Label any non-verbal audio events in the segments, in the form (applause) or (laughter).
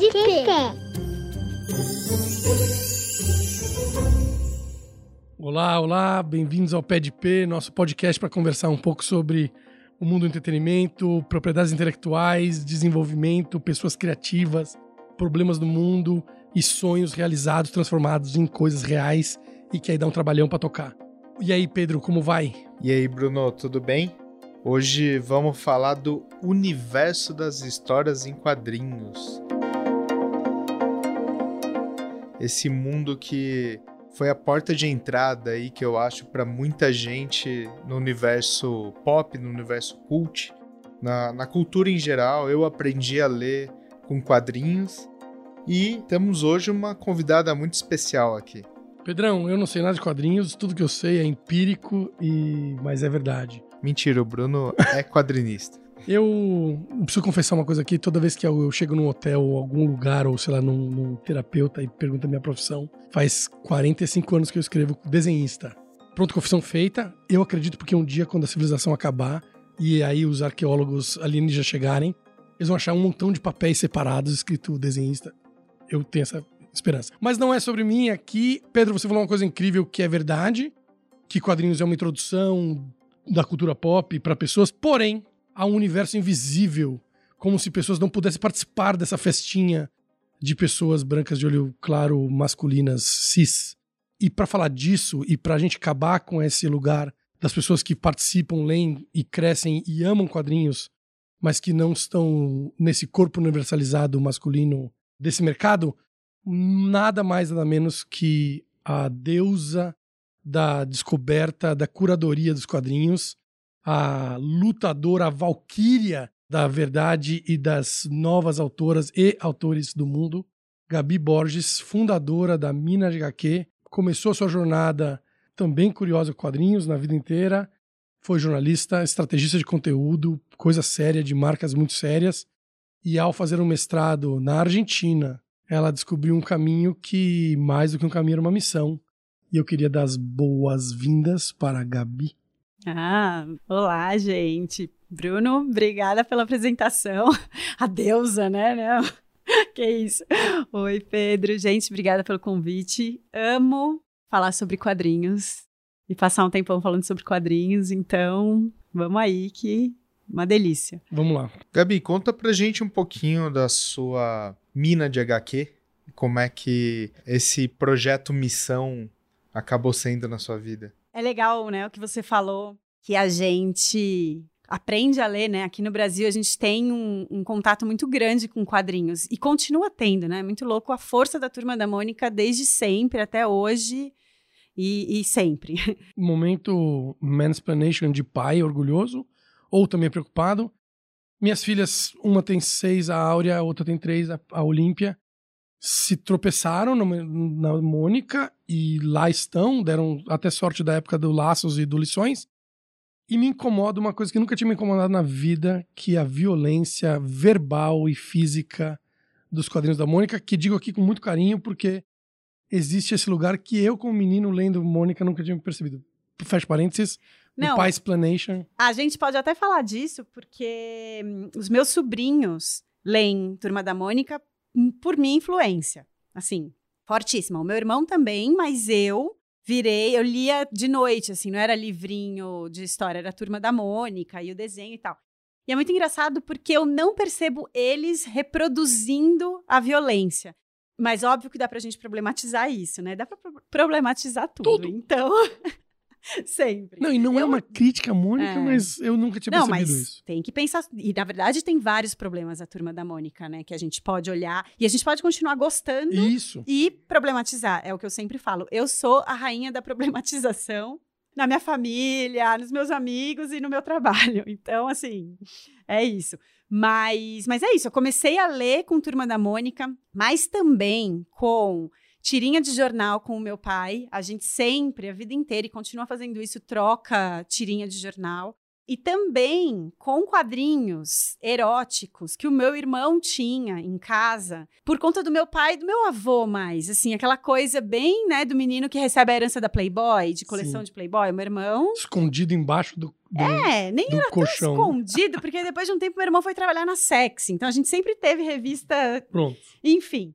de pé. Olá, olá, bem-vindos ao Pé de P, nosso podcast para conversar um pouco sobre o mundo do entretenimento, propriedades intelectuais, desenvolvimento, pessoas criativas, problemas do mundo e sonhos realizados, transformados em coisas reais e que aí dá um trabalhão para tocar. E aí, Pedro, como vai? E aí, Bruno, tudo bem? Hoje vamos falar do universo das histórias em quadrinhos. Esse mundo que foi a porta de entrada aí que eu acho para muita gente no universo pop, no universo cult, na, na cultura em geral. Eu aprendi a ler com quadrinhos e temos hoje uma convidada muito especial aqui. Pedrão, eu não sei nada de quadrinhos, tudo que eu sei é empírico e mas é verdade. Mentira, o Bruno é quadrinista. Eu preciso confessar uma coisa aqui. Toda vez que eu, chego num hotel ou algum lugar, ou sei lá, num, num terapeuta e pergunta a minha profissão, faz 45 anos que eu escrevo desenhista. Pronto, confissão feita. Eu acredito porque um dia, quando a civilização acabar e aí os arqueólogos alienígenas chegarem, eles vão achar um montão de papéis separados escrito desenhista. Eu tenho essa esperança. Mas não é sobre mim aqui. Pedro, você falou uma coisa incrível que é verdade, que quadrinhos é uma introdução da cultura pop para pessoas, porém, há um universo invisível, como se pessoas não pudessem participar dessa festinha de pessoas brancas de olho claro, masculinas, cis. E para falar disso e para a gente acabar com esse lugar das pessoas que participam, leem e crescem e amam quadrinhos, mas que não estão nesse corpo universalizado masculino desse mercado, nada mais nada menos que a deusa da descoberta, da curadoria dos quadrinhos, a lutadora, a valquíria da verdade e das novas autoras e autores do mundo, Gabi Borges, fundadora da Mina HQ, começou sua jornada também curiosa com quadrinhos na vida inteira, foi jornalista, estrategista de conteúdo, coisa séria, de marcas muito sérias, e ao fazer um mestrado na Argentina, ela descobriu um caminho que, mais do que um caminho, era uma missão. E eu queria dar as boas-vindas para a Gabi. Ah, olá, gente. Bruno, obrigada pela apresentação. (laughs) A deusa, né? Não. (laughs) Que isso. Oi, Pedro. Gente, obrigada pelo convite. Amo falar sobre quadrinhos e passar um tempão falando sobre quadrinhos, então vamos aí que uma delícia. Vamos lá. Gabi, conta pra gente um pouquinho da sua mina de HQ. Como é que esse projeto Missão acabou sendo na sua vida? É legal, né, o que você falou, que a gente aprende a ler, né? Aqui no Brasil a gente tem um, um, contato muito grande com quadrinhos e continua tendo, né? Muito louco a força da Turma da Mônica desde sempre até hoje e, e sempre. (laughs) Momento mansplaination de pai orgulhoso ou também preocupado. Minhas filhas, uma tem seis, a Áurea, a outra tem três, a, a Olímpia, se tropeçaram na, na Mônica e lá estão, deram até sorte da época do Laços e do Lições. E me incomoda uma coisa que nunca tinha me incomodado na vida, que é a violência verbal e física dos quadrinhos da Mônica, que digo aqui com muito carinho, porque existe esse lugar que eu, como menino lendo Mônica, nunca tinha percebido. Fecha parênteses, não, pai explanation. A gente pode até falar disso, porque hum, os meus sobrinhos leem Turma da Mônica por minha influência. Assim, fortíssima. O meu irmão também, mas eu virei, eu lia de noite, assim, não era livrinho de história, era Turma da Mônica e o desenho e tal. E é muito engraçado porque eu não percebo eles reproduzindo a violência. Mas óbvio que dá pra gente problematizar isso, né? Dá pra problematizar tudo. tudo. Então, (laughs) (laughs) Sempre. Não, e não é eu... é uma crítica Mônica, é. mas eu nunca tinha não, percebido mas isso. Tem que pensar. E na verdade tem vários problemas a turma da Mônica, né? Que a gente pode olhar e a gente pode continuar gostando isso. e problematizar. É o que eu sempre falo. Eu sou a rainha da problematização na minha família, nos meus amigos e no meu (laughs) trabalho. Então, assim, é isso. Mas, mas é isso. Eu comecei a ler com Turma da Mônica, mas também com tirinha de jornal com o meu pai. A gente sempre, a vida inteira, e continua fazendo isso, troca tirinha de jornal. E também com quadrinhos eróticos que o meu irmão tinha em casa, por conta do meu pai e do meu avô mais, assim, aquela coisa bem, né, do menino que recebe a herança da Playboy, de coleção Sim. de Playboy, o meu irmão. Escondido embaixo do, do, É, nem era colchão. escondido, porque depois de um tempo meu irmão foi trabalhar na Sexy, então a gente sempre teve revista Pronto. enfim.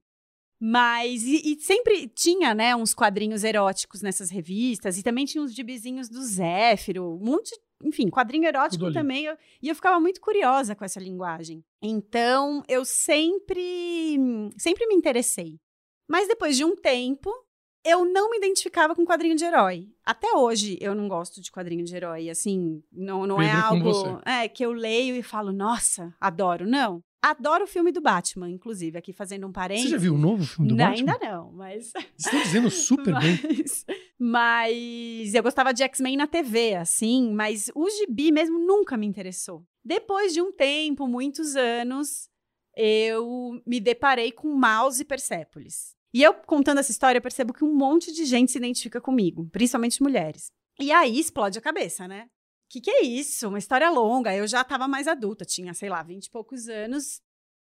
Mas, e, e sempre tinha, né, uns quadrinhos eróticos nessas revistas, e também tinha uns gibizinhos do Zéfiro, um monte, enfim, quadrinho erótico também, eu- e eu ficava muito curiosa com essa linguagem. Então, eu sempre, sempre me interessei. Mas depois de um tempo, eu não me identificava com quadrinho de herói. Até hoje, eu não gosto de quadrinho de herói, assim, não, não é Pedro, algo é, que eu leio e falo, nossa, adoro, não. Adoro o filme do Batman, inclusive, aqui fazendo um Você parênteses. já viu o novo filme do Não, Batman? ainda não, mas. Estão dizendo super bem. mas, mas eu gostava de X-Men na TV, assim, mas o gibi mesmo nunca me interessou. Depois de um tempo, muitos anos, eu me deparei com Mouse e Persepolis. E eu, contando essa história, percebo que um monte de gente se identifica comigo, principalmente mulheres. E aí explode a cabeça, né? Que, que é isso? Uma história longa. Eu já estava mais adulta, tinha, sei lá, vinte e poucos anos.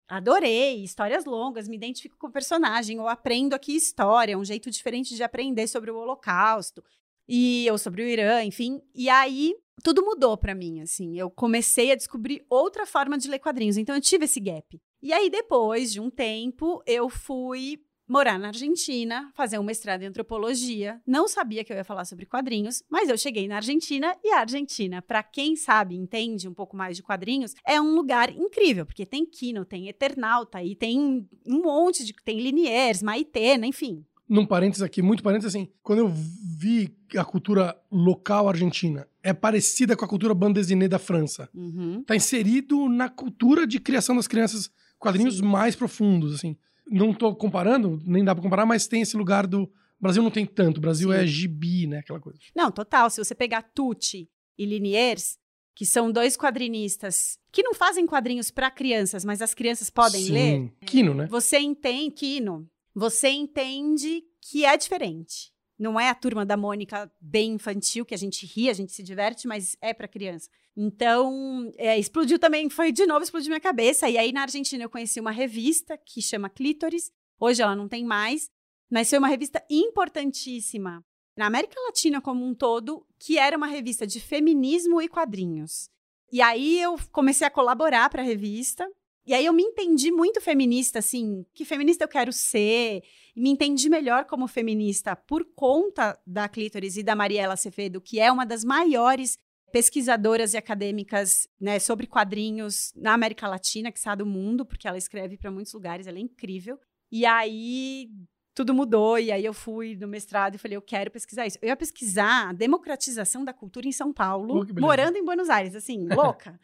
Adorei histórias longas, me identifico com o personagem, eu aprendo aqui história, um jeito diferente de aprender sobre o Holocausto e ou sobre o Irã, enfim. E aí tudo mudou pra mim, assim. Eu comecei a descobrir outra forma de ler quadrinhos, então eu tive esse gap. E aí depois de um tempo, eu fui morar na Argentina, fazer um mestrado em antropologia. Não sabia que eu ia falar sobre quadrinhos, mas eu cheguei na Argentina e a Argentina, para quem sabe, entende um pouco mais de quadrinhos, é um lugar incrível, porque tem Kino, tem Eternauta e tem um monte de tem Liniers, Maitena, enfim. Num parênteses aqui, muito parênteses assim, quando eu vi a cultura local argentina é parecida com a cultura bande dessinée da França. Uhum. Tá inserido na cultura de criação das crianças, quadrinhos Sim. mais profundos, assim. Não tô comparando, nem dá pra comparar, mas tem esse lugar do... O Brasil não tem tanto, o Brasil Sim. é gibi, né, aquela coisa. Não, total. Se você pegar Tucci e Liniers, que são dois quadrinistas que não fazem quadrinhos para crianças, mas as crianças podem Sim. ler, Quino, né? você entende, Kino, você entende que é diferente. Não é a turma da Mônica bem infantil, que a gente ri, a gente se diverte, mas é para criança. Então, é, explodiu também, foi de novo, explodiu minha cabeça. E aí, na Argentina, eu conheci uma revista que chama Clítoris. Hoje ela não tem mais, mas foi uma revista importantíssima na América Latina como um todo, que era uma revista de feminismo e quadrinhos. E aí eu comecei a colaborar para a revista. E aí eu me entendi muito feminista, assim, que feminista eu quero ser. E me entendi melhor como feminista por conta da Clítoris e da Mariela Acevedo, que é uma das maiores pesquisadoras e acadêmicas né, sobre quadrinhos na América Latina, que sabe do mundo, porque ela escreve para muitos lugares, ela é incrível. E aí tudo mudou, e aí eu fui no mestrado e falei, eu quero pesquisar isso. Eu ia pesquisar a democratização da cultura em São Paulo, Oh, morando em Buenos Aires, assim, (laughs) louca.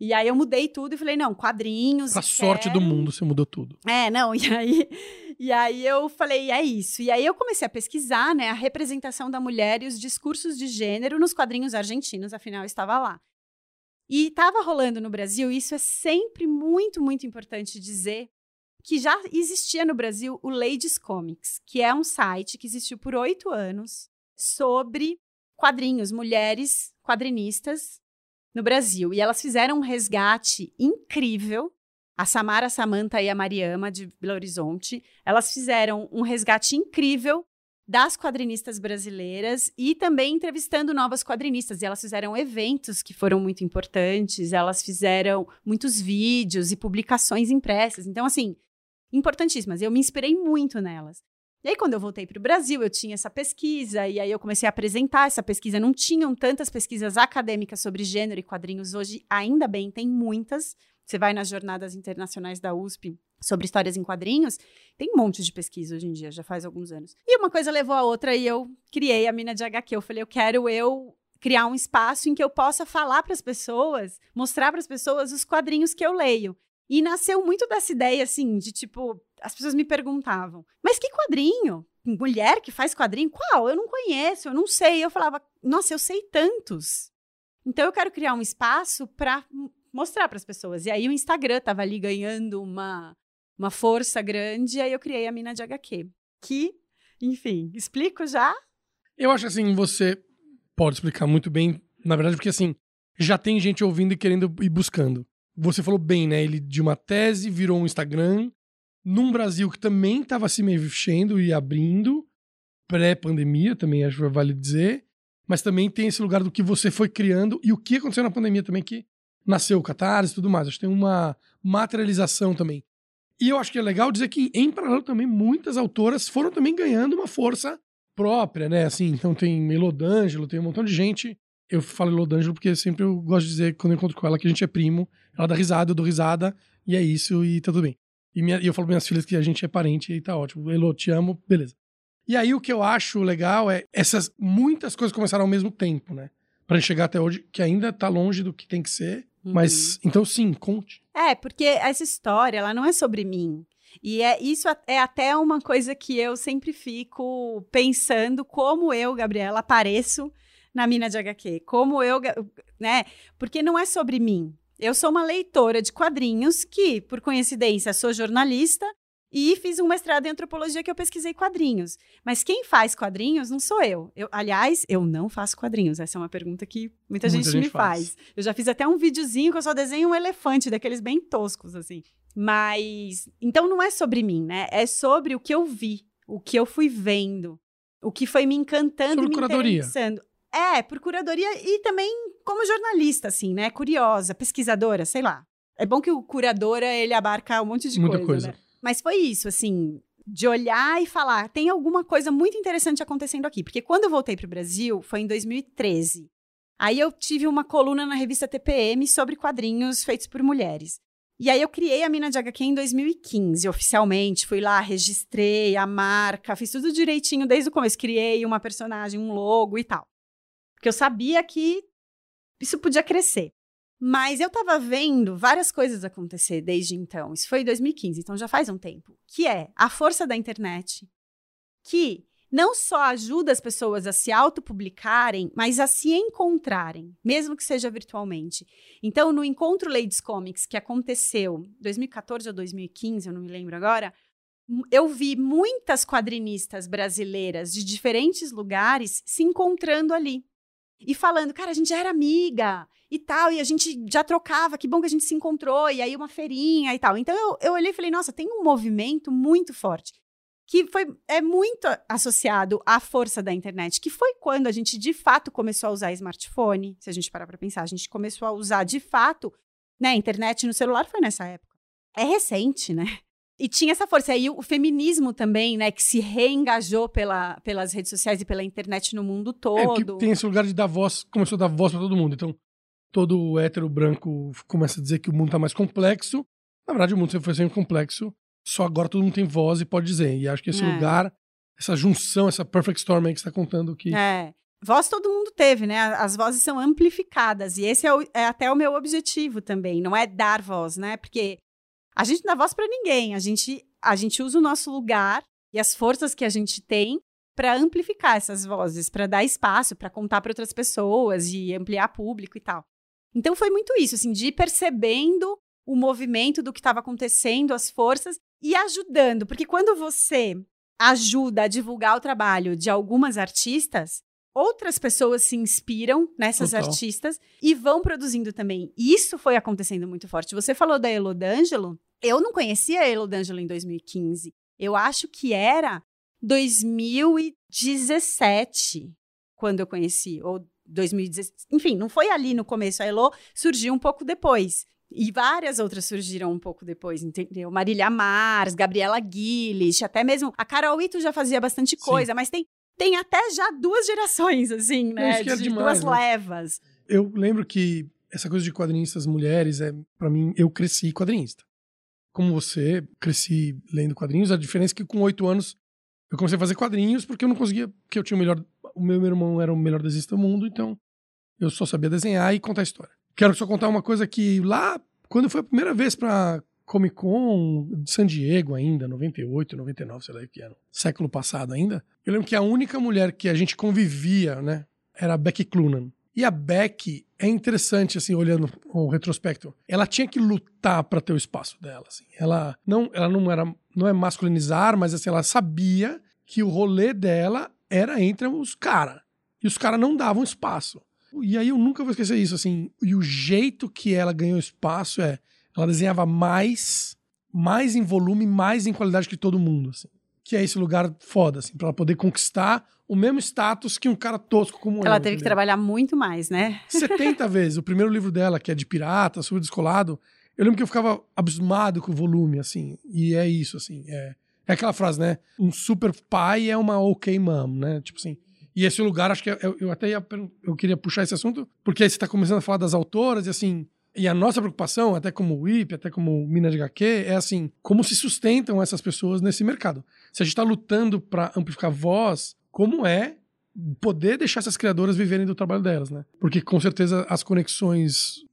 E aí eu mudei tudo e falei, não, quadrinhos. Eu sorte do quero. mundo, você mudou tudo. É, não, (laughs) e aí, e aí eu falei, é isso. E aí eu comecei a pesquisar, né, a representação da mulher e os discursos de gênero nos quadrinhos argentinos, afinal eu estava lá. E estava rolando no Brasil, e isso é sempre muito, muito importante dizer, que já existia no Brasil o Ladies Comics, que é um site que existiu por oito anos sobre quadrinhos, mulheres quadrinistas no Brasil. E elas fizeram um resgate incrível. A Samara, a Samanta e a Mariama, de Belo Horizonte, elas fizeram um resgate incrível das quadrinistas brasileiras e também entrevistando novas quadrinistas. E elas fizeram eventos que foram muito importantes, elas fizeram muitos vídeos e publicações impressas. Então, assim, importantíssimas. Eu me inspirei muito nelas. E aí, quando eu voltei para o Brasil, eu tinha essa pesquisa, e aí eu comecei a apresentar essa pesquisa. Não tinham tantas pesquisas acadêmicas sobre gênero e quadrinhos hoje, ainda bem, tem muitas. Você vai nas jornadas internacionais da USP sobre histórias em quadrinhos, tem um monte de pesquisa hoje em dia, já faz alguns anos. E uma coisa levou a outra, e eu criei a Mina de HQ. Eu falei, eu quero eu criar um espaço em que eu possa falar para as pessoas, mostrar para as pessoas os quadrinhos que eu leio. E nasceu muito dessa ideia, assim, de tipo, as pessoas me perguntavam, mas que quadrinho? Mulher que faz quadrinho? Qual? Eu não conheço, eu não sei. Eu falava, nossa, eu sei tantos. Então eu quero criar um espaço para mostrar para as pessoas. E aí o Instagram tava ali ganhando uma, uma força grande, e aí eu criei a Mina de HQ. Que, enfim, explico já? Eu acho assim, você pode explicar muito bem, na verdade, porque assim, já tem gente ouvindo e querendo ir buscando. Você falou bem, né? Ele de uma tese virou um Instagram, num Brasil que também estava se mexendo e abrindo, pré-pandemia, também acho que vale dizer, mas também tem esse lugar do que você foi criando e o que aconteceu na pandemia também, que nasceu o Catarse e tudo mais. Acho que tem uma materialização também. E eu acho que é legal dizer que, em paralelo também, muitas autoras foram também ganhando uma força própria, né? Assim, então tem Melodângelo, tem um montão de gente eu falo Elodângelo porque sempre eu gosto de dizer, quando eu encontro com ela, que a gente é primo. Ela dá risada, eu dou risada, e é isso, e tá tudo bem. E, minha, e eu falo para minhas filhas que a gente é parente e tá ótimo. Elo, te amo, beleza. E aí o que eu acho legal é essas muitas coisas começaram ao mesmo tempo, né? Pra gente chegar até hoje, que ainda tá longe do que tem que ser. Uhum. Mas, então sim, conte. É, porque essa história, ela não é sobre mim. E é, isso é até uma coisa que eu sempre fico pensando como eu, Gabriela, apareço na mina de HQ. Como eu, né? Porque não é sobre mim. Eu sou uma leitora de quadrinhos que, por coincidência, sou jornalista e fiz um mestrado em antropologia que eu pesquisei quadrinhos. Mas quem faz quadrinhos não sou eu. eu aliás, eu não faço quadrinhos. Essa é uma pergunta que muita, muita gente, gente, me faz. faz. Eu já fiz até um videozinho que eu só desenho um elefante, daqueles bem toscos, assim. Mas. Então não é sobre mim, né? É sobre o que eu vi, o que eu fui vendo, o que foi me encantando sobre e me curadoria. interessando. É, por curadoria e também como jornalista, assim, né? Curiosa, pesquisadora, sei lá. É bom que o curadora, ele abarca um monte de Muita coisa, coisa. Né? Mas foi isso, assim, de olhar e falar, tem alguma coisa muito interessante acontecendo aqui. Porque quando eu voltei para o Brasil, foi em 2013. Aí eu tive uma coluna na revista TPM sobre quadrinhos feitos por mulheres. E aí eu criei a Mina de HQ em 2015, oficialmente. Fui lá, registrei a marca, fiz tudo direitinho desde o começo. Criei uma personagem, um logo e tal. Porque eu sabia que isso podia crescer. Mas eu estava vendo várias coisas acontecer desde então. Isso foi em 2015, então já faz um tempo. Que é a força da internet, que não só ajuda as pessoas a se autopublicarem, mas a se encontrarem, mesmo que seja virtualmente. Então, no encontro Ladies Comics que aconteceu 2014 ou 2015, eu não me lembro agora, eu vi muitas quadrinistas brasileiras de diferentes lugares se encontrando ali e falando, cara, a gente já era amiga e tal, e a gente já trocava, que bom que a gente se encontrou, e aí uma feirinha e tal. Então eu, eu olhei e falei, nossa, tem um movimento muito forte, que foi, é muito associado à força da internet, que foi quando a gente de fato começou a usar smartphone, se a gente parar para pensar, a gente começou a usar de fato, né, internet no celular foi nessa época. É recente, né? E tinha essa força. E aí o feminismo também, né, que se reengajou pela, pelas redes sociais e pela internet no mundo todo. É, tem esse lugar de dar voz, começou a dar voz para todo mundo. Então, todo hétero branco começa a dizer que o mundo tá mais complexo. Na verdade, o mundo sempre foi sempre complexo. Só agora todo mundo tem voz e pode dizer. E acho que esse é. lugar, essa junção, essa perfect storm aí que você tá contando que. É. Voz todo mundo teve, né? As vozes são amplificadas. E esse é, o, é até o meu objetivo também. Não é dar voz, né? Porque a gente não dá voz para ninguém, a gente, a gente usa o nosso lugar e as forças que a gente tem para amplificar essas vozes, para dar espaço, para contar para outras pessoas e ampliar público e tal. Então foi muito isso, assim, de ir percebendo o movimento do que estava acontecendo, as forças e ajudando, porque quando você ajuda a divulgar o trabalho de algumas artistas, outras pessoas se inspiram nessas Total. artistas e vão produzindo também. Isso foi acontecendo muito forte. Você falou da Elodângelo, eu não conhecia a Elodângelo em 2015. Eu acho que era 2017 quando eu conheci, ou 2016. Enfim, não foi ali no começo. A Elo surgiu um pouco depois. E várias outras surgiram um pouco depois, entendeu? Marília Mars, Gabriela Guilherme, até mesmo a Carol Ito já fazia bastante coisa, Sim. mas tem, tem até já duas gerações, assim, né? de, demais, duas né? levas. Eu lembro que essa coisa de quadrinistas mulheres, é para mim, eu cresci quadrinista como você, cresci lendo quadrinhos. A diferença é que com oito anos eu comecei a fazer quadrinhos porque eu não conseguia, porque eu tinha o melhor, o meu irmão era o melhor desenhista do mundo, então eu só sabia desenhar e contar história. Quero só contar uma coisa que lá, quando foi a primeira vez para Comic Con de San Diego ainda, 98, 99, sei lá que era, século passado ainda, eu lembro que a única mulher que a gente convivia, né, era a Becky Clunan. E a Beck é interessante, assim, olhando o retrospecto. Ela tinha que lutar para ter o espaço dela, assim. Ela não, ela não era, não é masculinizar, mas assim, ela sabia que o rolê dela era entre os caras. E os caras não davam espaço. E aí eu nunca vou esquecer isso, assim. E o jeito que ela ganhou espaço é. Ela desenhava mais, mais em volume, mais em qualidade que todo mundo, assim. Que é esse lugar foda, assim, pra ela poder conquistar o mesmo status que um cara tosco como Ela eu. teve que entendeu? trabalhar muito mais, né? 70 (laughs) vezes. O primeiro livro dela, que é de pirata, super descolado, eu lembro que eu ficava abismado com o volume, assim. E é isso, assim. É, é aquela frase, né? Um super pai é uma ok mom, né? Tipo assim. E esse lugar, acho que eu, eu até ia, eu queria puxar esse assunto, porque aí você está começando a falar das autoras e assim. E a nossa preocupação, até como WIP, até como Minas de HQ, é assim, como se sustentam essas pessoas nesse mercado. Se a gente está lutando para amplificar voz, como é poder deixar essas criadoras viverem do trabalho delas, né? Porque com certeza as conexões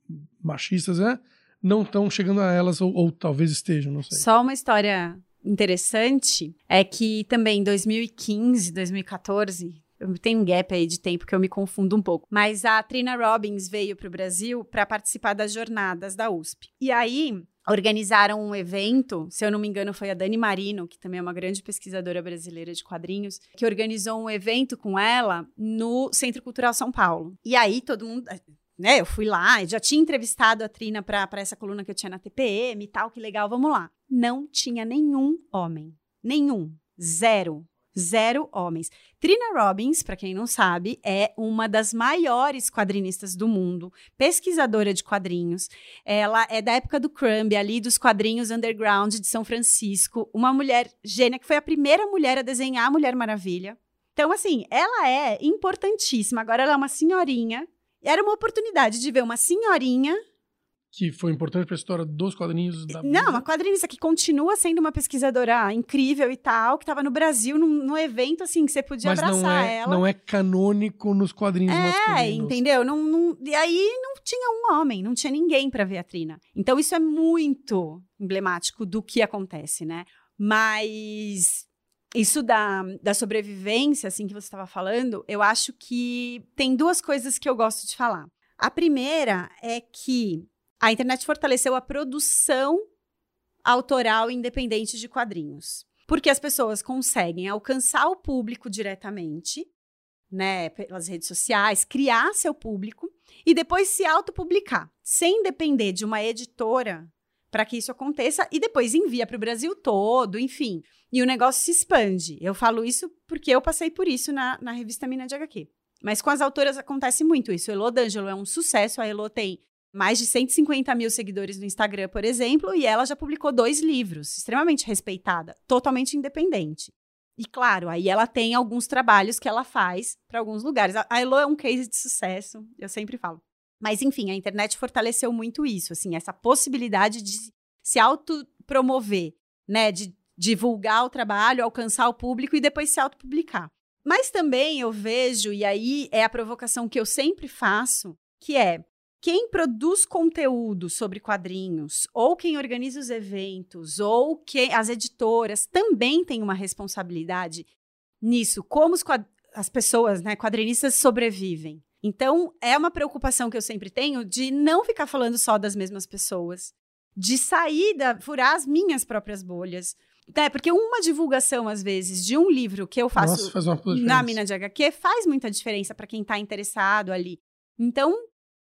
machistas, né, não estão chegando a elas ou, ou talvez estejam, não sei. Só uma história interessante é que também em 2015, 2014, eu tenho um gap aí de tempo que eu me confundo um pouco, mas a Trina Robbins veio para o Brasil para participar das jornadas da USP. E aí organizaram um evento, se eu não me engano foi a Dani Marino, que também é uma grande pesquisadora brasileira de quadrinhos, que organizou um evento com ela no Centro Cultural São Paulo. E aí todo mundo, né, eu fui lá, eu já tinha entrevistado a Trina para essa coluna que eu tinha na TPM e tal, que legal, vamos lá. Não tinha nenhum homem. Nenhum. Zero. Zero homens. Trina Robbins, para quem não sabe, é uma das maiores quadrinistas do mundo, pesquisadora de quadrinhos. Ela é da época do Crumb, ali dos quadrinhos underground de São Francisco. Uma mulher gênia, que foi a primeira mulher a desenhar a Mulher Maravilha. Então, assim, ela é importantíssima. Agora ela é uma senhorinha. Era uma oportunidade de ver uma senhorinha Que foi importante para a história dos quadrinhos da não, uma quadrinista que continua sendo uma pesquisadora incrível e tal, que estava no Brasil num, num evento assim que você podia mas abraçar não é, ela. não é canônico nos quadrinhos É, masculinos. entendeu? Não, não- e aí não tinha um homem, não tinha ninguém para ver a Trina. Então isso é muito emblemático do que acontece, né? Mas isso da, da sobrevivência, assim, que você estava falando, eu acho que tem duas coisas que eu gosto de falar. A primeira é que a internet fortaleceu a produção autoral independente de quadrinhos. Porque as pessoas conseguem alcançar o público diretamente, né, pelas redes sociais, criar seu público e depois se autopublicar, sem depender de uma editora para que isso aconteça e depois envia para o Brasil todo, enfim. E o negócio se expande. Eu falo isso porque eu passei por isso na, na revista Mina de HQ. Mas com as autoras acontece muito isso. Elo D'Angelo é um sucesso. A Elo tem mais de 150 mil seguidores no Instagram, por exemplo, e ela já publicou dois livros, extremamente respeitada, totalmente independente. E claro, aí ela tem alguns trabalhos que ela faz para alguns lugares. A Elo é um case de sucesso, eu sempre falo. Mas enfim, a internet fortaleceu muito isso, assim, essa possibilidade de se autopromover, né, de divulgar o trabalho, alcançar o público e depois se autopublicar. Mas também eu vejo, e aí é a provocação que eu sempre faço, que é quem produz conteúdo sobre quadrinhos, ou quem organiza os eventos, ou quem, as editoras também têm uma responsabilidade nisso, como as pessoas, né, quadrinistas sobrevivem. Então, é uma preocupação que eu sempre tenho de não ficar falando só das mesmas pessoas, de sair da, furar as minhas próprias bolhas. É, porque uma divulgação, às vezes, de um livro que eu faço Nossa, faz na mina de HQ faz muita diferença para quem está interessado ali. Então,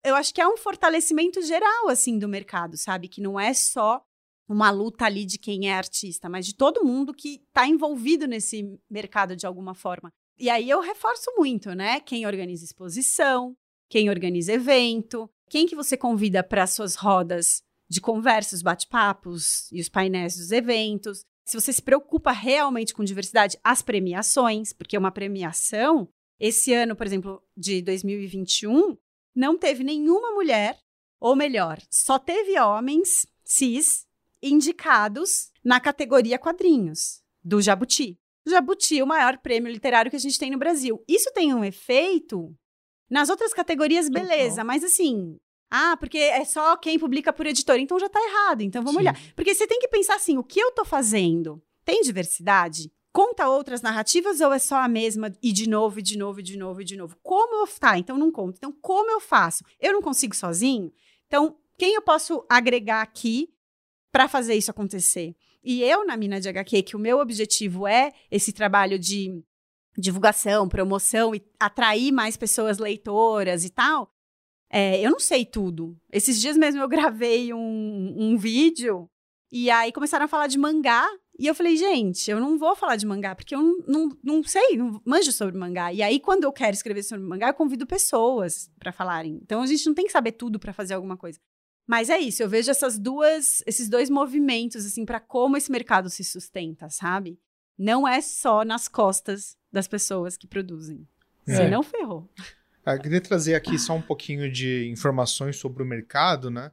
eu acho que é um fortalecimento geral, assim, do mercado, sabe? Que não é só uma luta ali de quem é artista, mas de todo mundo que está envolvido nesse mercado de alguma forma. E aí eu reforço muito, né? Quem organiza exposição, quem organiza evento, quem que você convida para suas rodas de conversas, bate-papos e os painéis dos eventos. Se você se preocupa realmente com diversidade, as premiações, porque uma premiação, esse ano, por exemplo, de 2021, não teve nenhuma mulher, ou melhor, só teve homens cis indicados na categoria quadrinhos do Jabuti. O Jabuti o maior prêmio literário que a gente tem no Brasil. Isso tem um efeito nas outras categorias, beleza, mas assim, ah, porque é só quem publica por editor, então já tá errado. Então vamos Sim. olhar. Porque você tem que pensar assim, o que eu tô fazendo tem diversidade? Conta outras narrativas ou é só a mesma e de novo, e de novo, e de novo, e de novo? Como eu... Tá, então não conto. Então como eu faço? Eu não consigo sozinho? Então, quem eu posso agregar aqui para fazer isso acontecer? E eu, na Mina de HQ, que o meu objetivo é esse trabalho de divulgação, promoção e atrair mais pessoas leitoras e tal, É, eu não sei tudo. Esses dias mesmo eu gravei um, um vídeo e aí começaram a falar de mangá. E eu falei, gente, eu não vou falar de mangá, porque eu não, não, não sei, não manjo sobre mangá. E aí, quando eu quero escrever sobre mangá, eu convido pessoas para falarem. Então, a gente não tem que saber tudo para fazer alguma coisa. Mas é isso, eu vejo essas duas, esses dois movimentos, assim, para como esse mercado se sustenta, sabe? Não é só nas costas das pessoas que produzem. É. Senão, ferrou. Eu queria trazer aqui só um pouquinho de informações sobre o mercado, né?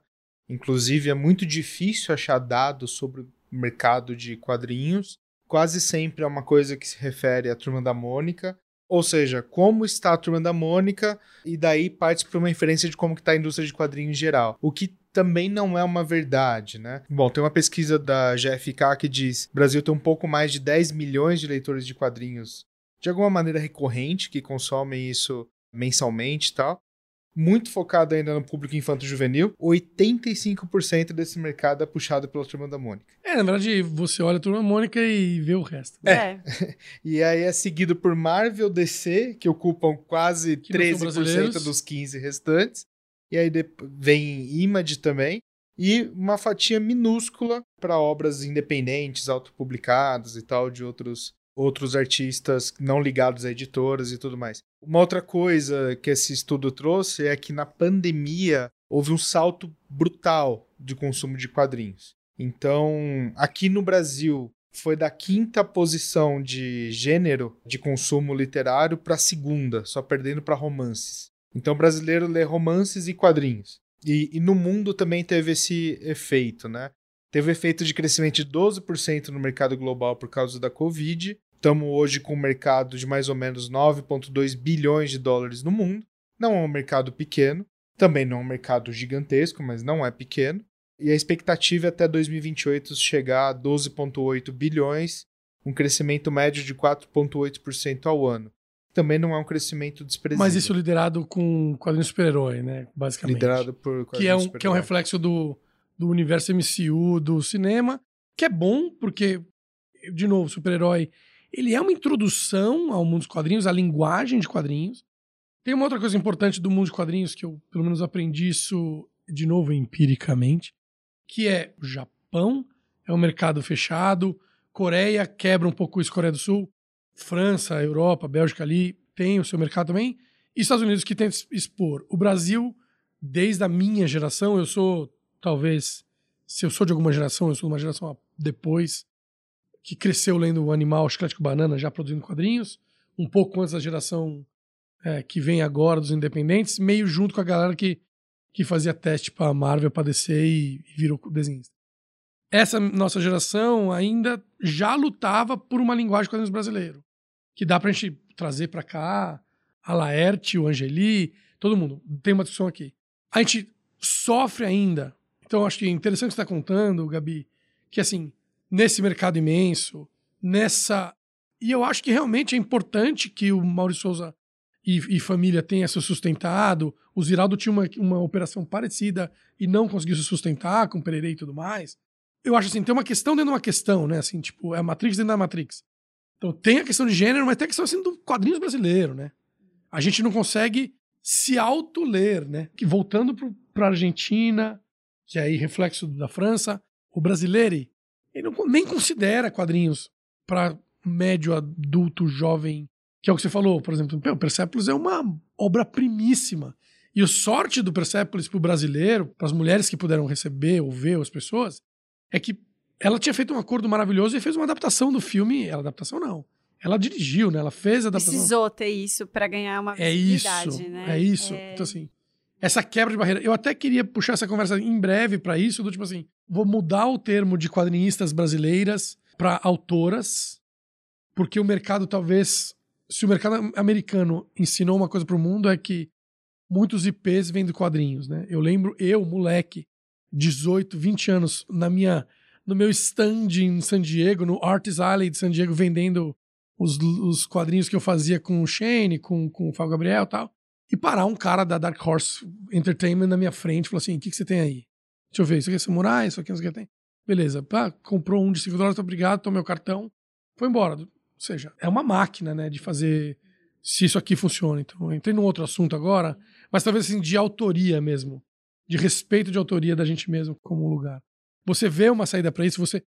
Inclusive, é muito difícil achar dados sobre mercado de quadrinhos. Quase sempre é uma coisa que se refere à Turma da Mônica. Ou seja, como está a Turma da Mônica, e daí parte para uma inferência de como está a indústria de quadrinhos em geral. O que também não é uma verdade, né? Bom, tem uma pesquisa da GFK que diz Brasil tem um pouco mais de 10 milhões de leitores de quadrinhos de alguma maneira recorrente, que consomem isso mensalmente e tal muito focado ainda no público infanto-juvenil, 85% desse mercado é puxado pela Turma da Mônica. É, na verdade, você olha a Turma Mônica e vê o resto. É. é. (laughs) e aí é seguido por Marvel DC, que ocupam quase que 13% dos 15 restantes. E aí vem Image também. E uma fatia minúscula para obras independentes, autopublicadas e tal, de outros outros artistas não ligados a editoras e tudo mais. Uma outra coisa que esse estudo trouxe é que na pandemia houve um salto brutal de consumo de quadrinhos. Então, aqui no Brasil, foi da quinta posição de gênero de consumo literário para a segunda, só perdendo para romances. Então, o brasileiro lê romances e quadrinhos. E, e, no mundo também teve esse efeito, né? Teve efeito de crescimento de 12% no mercado global por causa da Covid Estamos hoje com um mercado de mais ou menos 9,2 bilhões de dólares no mundo. Não é um mercado pequeno, também não é um mercado gigantesco, mas não é pequeno. E a expectativa é até 2028 chegar a 12,8 bilhões, um crescimento médio de 4,8% ao ano. Também não é um crescimento desprezível. Mas isso liderado com quadrinho super-herói, né? Basicamente. Liderado por que é um Que é um reflexo do, do universo MCU, do cinema, que é bom, porque, de novo, super-herói ele é uma introdução ao mundo dos quadrinhos, à linguagem de quadrinhos. Tem uma outra coisa importante do mundo de quadrinhos que eu, pelo menos, aprendi isso de novo empiricamente, que é o Japão é um mercado fechado, Coreia quebra um pouco isso, Coreia do Sul, França, Europa, Bélgica ali tem o seu mercado também, e Estados Unidos que tenta expor. O Brasil, desde a minha geração, eu sou talvez, se eu sou de alguma geração, eu sou de uma geração depois, que cresceu lendo o Animal, Chiclete com Banana, já produzindo quadrinhos, um pouco antes da geração é, que vem agora dos independentes, meio junto com a galera que, que fazia teste para Marvel, para DC e, virou desenhista. Essa nossa geração ainda já lutava por uma linguagem quadrinhos brasileiro, que dá pra gente trazer para cá, a Laerte, o Angeli, todo mundo. Tem uma discussão aqui. A gente sofre ainda. Então, acho que é interessante você estar tá contando, Gabi, que assim, nesse mercado imenso, nessa. E eu acho que realmente é importante que o Maurício Souza e, e família tenha se sustentado. O Ziraldo tinha uma, uma operação parecida e não conseguiu se sustentar com o Pereira e tudo mais. Eu acho assim, tem uma questão dentro de uma questão, né? Assim, tipo, é a Matrix dentro da Matrix. Então tem a questão de gênero, mas tem a questão assim do quadrinhos brasileiro, né? A gente não consegue se auto-ler, né? Que voltando para a Argentina, que é aí reflexo da França, o brasileiro ele não, nem considera quadrinhos para médio adulto jovem, que é o que você falou, por exemplo. O Persepolis é uma obra primíssima. E a sorte do Persepolis para o brasileiro, para as mulheres que puderam receber ou ver as pessoas, é que ela tinha feito um acordo maravilhoso e fez uma adaptação do filme. Ela adaptação não. Ela dirigiu, né? Ela fez a adaptação. Precisou ter isso para ganhar uma visibilidade, é isso, né? É isso. É... Então assim, essa quebra de barreira. Eu até queria puxar essa conversa em breve para isso, do tipo assim, vou mudar o termo de quadrinistas brasileiras para autoras, porque o mercado talvez, se o mercado americano ensinou uma coisa para o mundo é que muitos IPs vêm de quadrinhos, né? Eu lembro eu, moleque, 18, 20 anos, na minha no meu stand em San Diego, no Artist Alley de San Diego, vendendo os, os quadrinhos que eu fazia com o Shane, com, com o Fábio Gabriel e tal e parar um cara da Dark Horse Entertainment na minha frente e falou assim: o que, que você tem aí? Deixa eu ver, isso aqui é samurai, isso aqui, isso aqui tem. Beleza, pá, comprou um de 5 dólares, obrigado, tomei o cartão, foi embora. Ou seja, é uma máquina, né, de fazer se isso aqui funciona. Então, eu entrei num outro assunto agora, mas talvez assim, de autoria mesmo. De respeito de autoria da gente mesmo como lugar. Você vê uma saída para isso, você.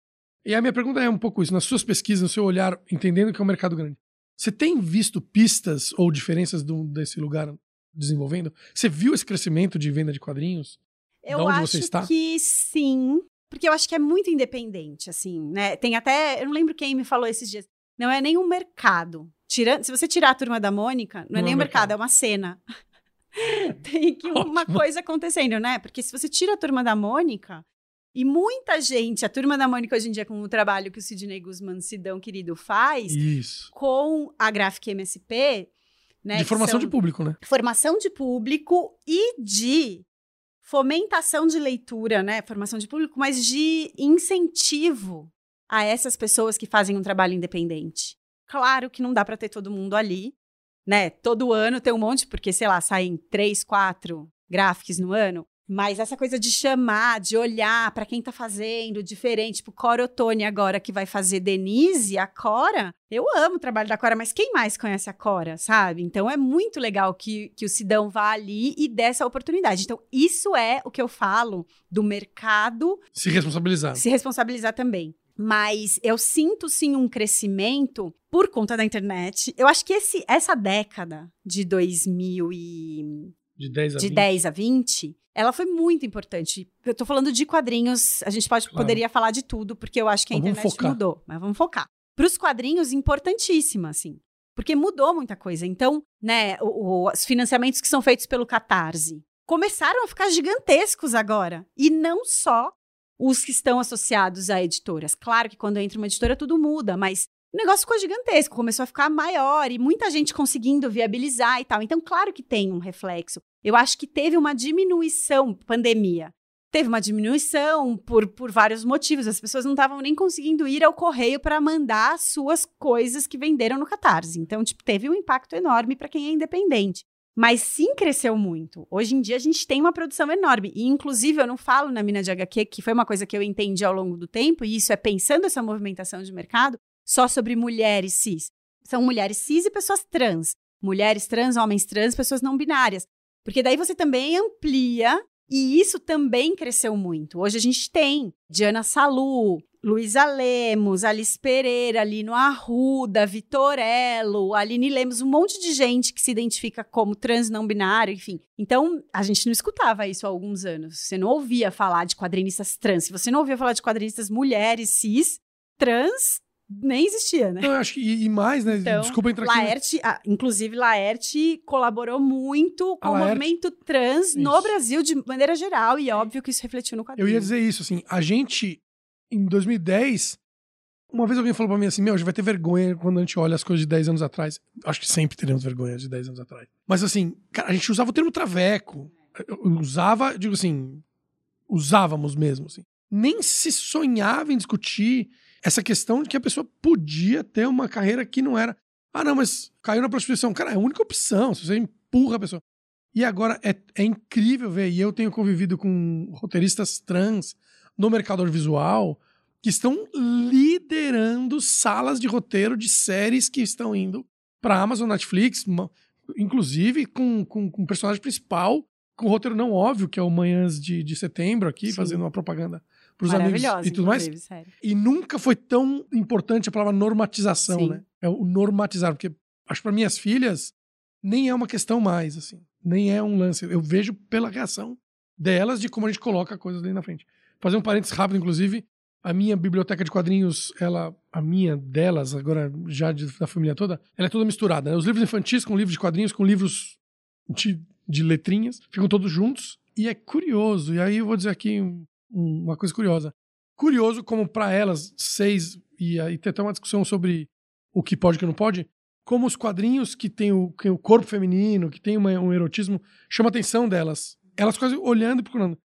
E a minha pergunta é um pouco isso. Nas suas pesquisas, no seu olhar, entendendo que é um mercado grande, você tem visto pistas ou diferenças do, desse lugar desenvolvendo? Você viu esse crescimento de venda de quadrinhos? Eu acho que sim, porque eu acho que é muito independente, assim, né? Tem até, eu não lembro quem me falou esses dias. Não é nenhum mercado. Tirando, se você tirar a turma da Mônica, não, é não é nem um mercado, mercado, é uma cena. (laughs) Tem que (laughs) uma coisa acontecendo, né? Porque se você tira a turma da Mônica, e muita gente, a turma da Mônica hoje em dia, com o trabalho que o Sidney Guzman, Sidão querido, faz, Isso. com a Graphic MSP, né? De formação de público, né? Formação de público e de fomentação de leitura, né? Formação de público, mas de incentivo a essas pessoas que fazem um trabalho independente. Claro que não dá para ter todo mundo ali, né? Todo ano tem um monte, porque, sei lá, saem três, quatro gráficos no ano. Mas essa coisa de chamar, de olhar para quem tá fazendo, diferente, tipo Cora Otone agora que vai fazer Denise, a Cora. Eu amo o trabalho da Cora, mas quem mais conhece a Cora, sabe? Então é muito legal que, que o Sidão vá ali e dê essa oportunidade. Então, isso é o que eu falo do mercado. Se responsabilizar. Se responsabilizar também mas eu sinto sim um crescimento por conta da internet. Eu acho que esse, essa década de 2000 e de 10 a de 20. 10 a 20, ela foi muito importante. Eu tô falando de quadrinhos, a gente pode, claro. poderia falar de tudo, porque eu acho que a mas internet mudou, mas vamos focar. Para os quadrinhos, importantíssima, assim. Porque mudou muita coisa. Então, né, o, o, os financiamentos que são feitos pelo Catarse começaram a ficar gigantescos agora. E não só os que estão associados a editoras. Claro que quando entra uma editora tudo muda, mas o negócio ficou gigantesco, começou a ficar maior e muita gente conseguindo viabilizar e tal. Então, claro que tem um reflexo. Eu acho que teve uma diminuição, pandemia. Teve uma diminuição por, por vários motivos. As pessoas não estavam nem conseguindo ir ao correio para mandar suas coisas que venderam no Catarse. Então, tipo, teve um impacto enorme para quem é independente. Mas sim cresceu muito. Hoje em dia a gente tem uma produção enorme. E, inclusive, eu não falo na mina de HQ, que foi uma coisa que eu entendi ao longo do tempo, e isso é pensando essa movimentação de mercado, só sobre mulheres cis. São mulheres cis e pessoas trans. Mulheres trans, homens trans, pessoas não binárias. Porque daí você também amplia e isso também cresceu muito. Hoje a gente tem Diana Salu, Luísa Lemos, Alice Pereira, Lino Arruda, Vitorello, Aline Lemos, um monte de gente que se identifica como trans não binário, enfim. Então, a gente não escutava isso há alguns anos. Você não ouvia falar de quadrinistas trans. Se você não ouvia falar de quadrinistas mulheres cis, trans nem existia, né? Não, eu acho que, e, mais, né? Então, Desculpa entrar Laerte, aqui. Ah, inclusive, Laerte colaborou muito com o movimento trans isso. no Brasil, de maneira geral, e é óbvio que isso refletiu no quadrinho. Eu ia dizer isso, assim, a gente, em 2010, uma vez alguém falou pra mim assim, meu, a gente vai ter vergonha quando a gente olha as coisas de 10 anos atrás. Acho que sempre teremos vergonha de 10 anos atrás. Mas assim, cara, a gente usava o termo traveco. Eu usava, digo assim, usávamos mesmo, assim. Nem se sonhava em discutir essa questão de que a pessoa podia ter uma carreira que não era. Ah, não, mas caiu na prostituição. Cara, é a única opção. Se você empurra a pessoa. E agora é, é incrível ver, e eu tenho convivido com roteiristas trans no mercado audiovisual que estão liderando salas de roteiro de séries que estão indo para Amazon, Netflix, inclusive com, com, com o personagem principal, com o roteiro não óbvio, que é o Manhãs de, de Setembro aqui, Sim. fazendo uma propaganda pros amigos e tudo mais. Sério. E nunca foi tão importante a palavra normatização, Sim. né? É o normatizar, porque acho que para minhas filhas nem é uma questão mais, assim. Nem é um lance. Eu vejo pela reação delas de como a gente coloca coisas ali na frente. Fazer um parênteses rápido, inclusive, a minha biblioteca de quadrinhos, ela, a minha delas, agora já de, da família toda, ela é toda misturada. Né? Os livros infantis com livros de quadrinhos, com livros de, de letrinhas, ficam todos juntos. E é curioso. E aí eu vou dizer aqui uma coisa curiosa. Curioso como para elas, seis, e aí tem até uma discussão sobre o que pode e o que não pode, como os quadrinhos que tem o, que o corpo feminino, que tem uma, um erotismo, chama a atenção delas. Elas quase olhando e procurando.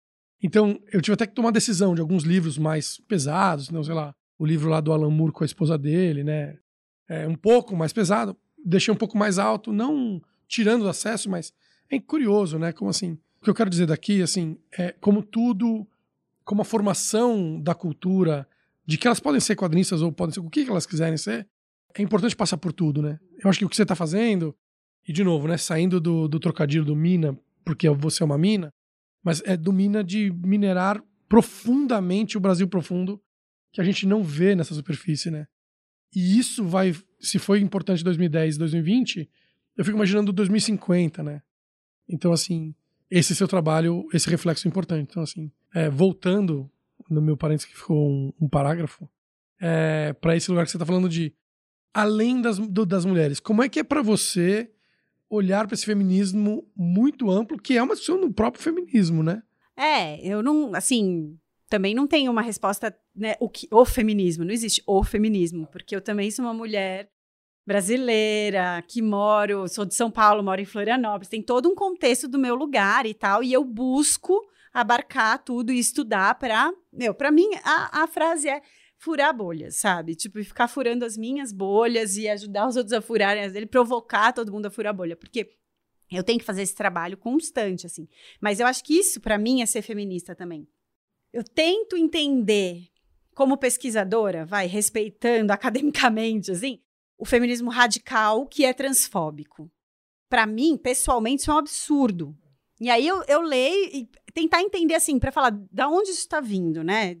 Então, eu tive até que tomar decisão de alguns livros mais pesados, não sei lá, o livro lá do Alan Moore com a esposa dele, né? É um pouco mais pesado, deixei um pouco mais alto, não tirando o acesso, mas é curioso, né? Como assim? O que eu quero dizer daqui, assim, é como tudo como a formação da cultura, de que elas podem ser quadrinistas ou podem ser o que elas quiserem ser, é importante passar por tudo, né? Eu acho que o que você está fazendo, E de novo, né, saindo do, do trocadilho do mina, porque você é uma mina, mas é do mina de minerar profundamente o Brasil profundo que a gente não vê nessa superfície, né? E isso vai, se foi importante em 2010 2020, eu fico imaginando 2050, né? Então, assim, esse seu trabalho, esse reflexo é importante. Então, assim, é, voltando no meu parênteses que ficou um, um parágrafo, é, para esse lugar que você está falando de além das, do, das mulheres, como é que é para você olhar para esse feminismo muito amplo, que é uma discussão no próprio feminismo, né? É, eu não, assim, também não tenho uma resposta, né, o, que, o feminismo, não existe o feminismo, porque eu também sou uma mulher brasileira, que moro, sou de São Paulo, moro em Florianópolis, tem todo um contexto do meu lugar e tal, e eu busco abarcar tudo e estudar para, meu, para mim a, a frase é furar bolhas, sabe? Tipo, ficar furando as minhas bolhas e ajudar os outros a furarem as dele, provocar todo mundo a furar bolha, porque eu tenho que fazer esse trabalho constante, assim. Mas eu acho que isso, para mim, é ser feminista também. Eu tento entender, como pesquisadora, vai, respeitando (laughs) academicamente, assim, o feminismo radical que é transfóbico. Para mim, pessoalmente, isso é um absurdo. E aí eu, eu leio e tentar entender, assim, para falar da onde isso está vindo, né?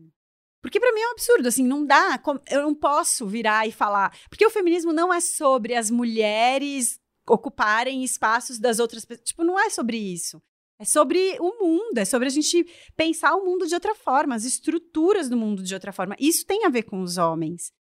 Porque para mim é um absurdo, assim, não dá, eu não posso virar e falar, porque o feminismo não é sobre as mulheres ocuparem espaços das outras pessoas, tipo, não é sobre isso. É sobre o mundo, é sobre a gente pensar o mundo de outra forma, as estruturas do mundo de outra forma. Isso tem a ver com os homens.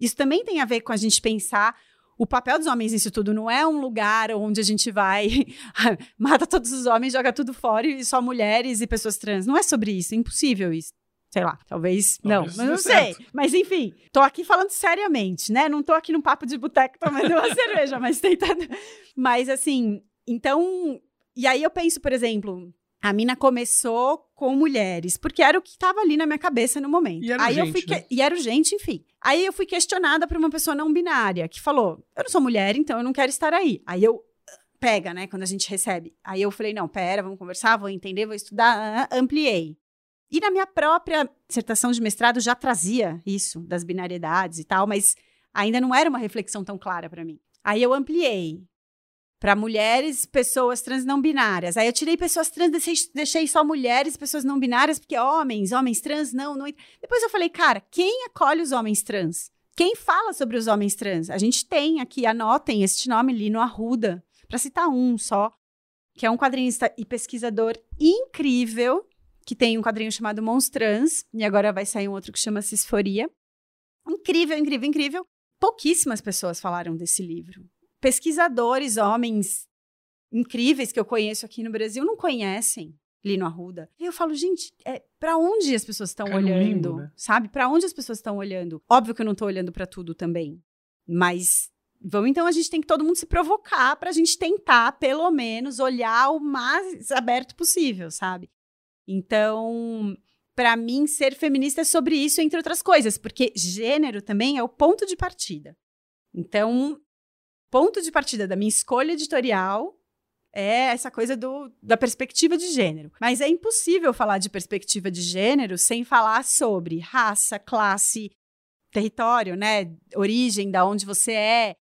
Isso também tem a ver com a gente pensar o papel dos homens nisso tudo. Não é um lugar onde a gente vai, (laughs) mata todos os homens, joga tudo fora e só mulheres e pessoas trans. Não é sobre isso, é impossível isso. Sei lá, talvez. talvez não, mas não sei. Certo. Mas enfim, tô aqui falando seriamente, né? Não tô aqui num papo de boteco tomando uma (laughs) cerveja, mas tentando. Mas assim, então. E aí eu penso, por exemplo, a mina começou com mulheres, porque era o que estava ali na minha cabeça no momento. E era aí urgente, eu fui que... né? E era urgente, enfim. Aí eu fui questionada por uma pessoa não binária, que falou: Eu não sou mulher, então eu não quero estar aí. Aí eu. Pega, né? Quando a gente recebe. Aí eu falei: Não, pera, vamos conversar, vou entender, vou estudar. Ampliei. E na minha própria dissertação de mestrado já trazia isso, das binariedades e tal, mas ainda não era uma reflexão tão clara para mim. Aí eu ampliei para mulheres, pessoas trans não binárias. Aí eu tirei pessoas trans, deixei, deixei só mulheres, pessoas não binárias, porque homens, homens trans não, não. Depois eu falei, cara, quem acolhe os homens trans? Quem fala sobre os homens trans? A gente tem aqui, anotem este nome, Lino Arruda, para citar um só, que é um quadrinista e pesquisador incrível, que tem um quadrinho chamado Monstrans, e agora vai sair um outro que chama Cisforia. Incrível, incrível, incrível. Pouquíssimas pessoas falaram desse livro. Pesquisadores, homens incríveis que eu conheço aqui no Brasil, não conhecem Lino Arruda. E eu falo, gente, é, para onde as pessoas estão olhando? Limbo, né? Sabe? Para onde as pessoas estão olhando? Óbvio que eu não estou olhando para tudo também, mas vamos então a gente tem que todo mundo se provocar para a gente tentar, pelo menos, olhar o mais aberto possível, sabe? Então, para mim, ser feminista é sobre isso, entre outras coisas, porque gênero também é o ponto de partida. Então, ponto de partida da minha escolha editorial é essa coisa do, da perspectiva de gênero. Mas é impossível falar de perspectiva de gênero sem falar sobre raça, classe, território, né? Origem, da onde você é,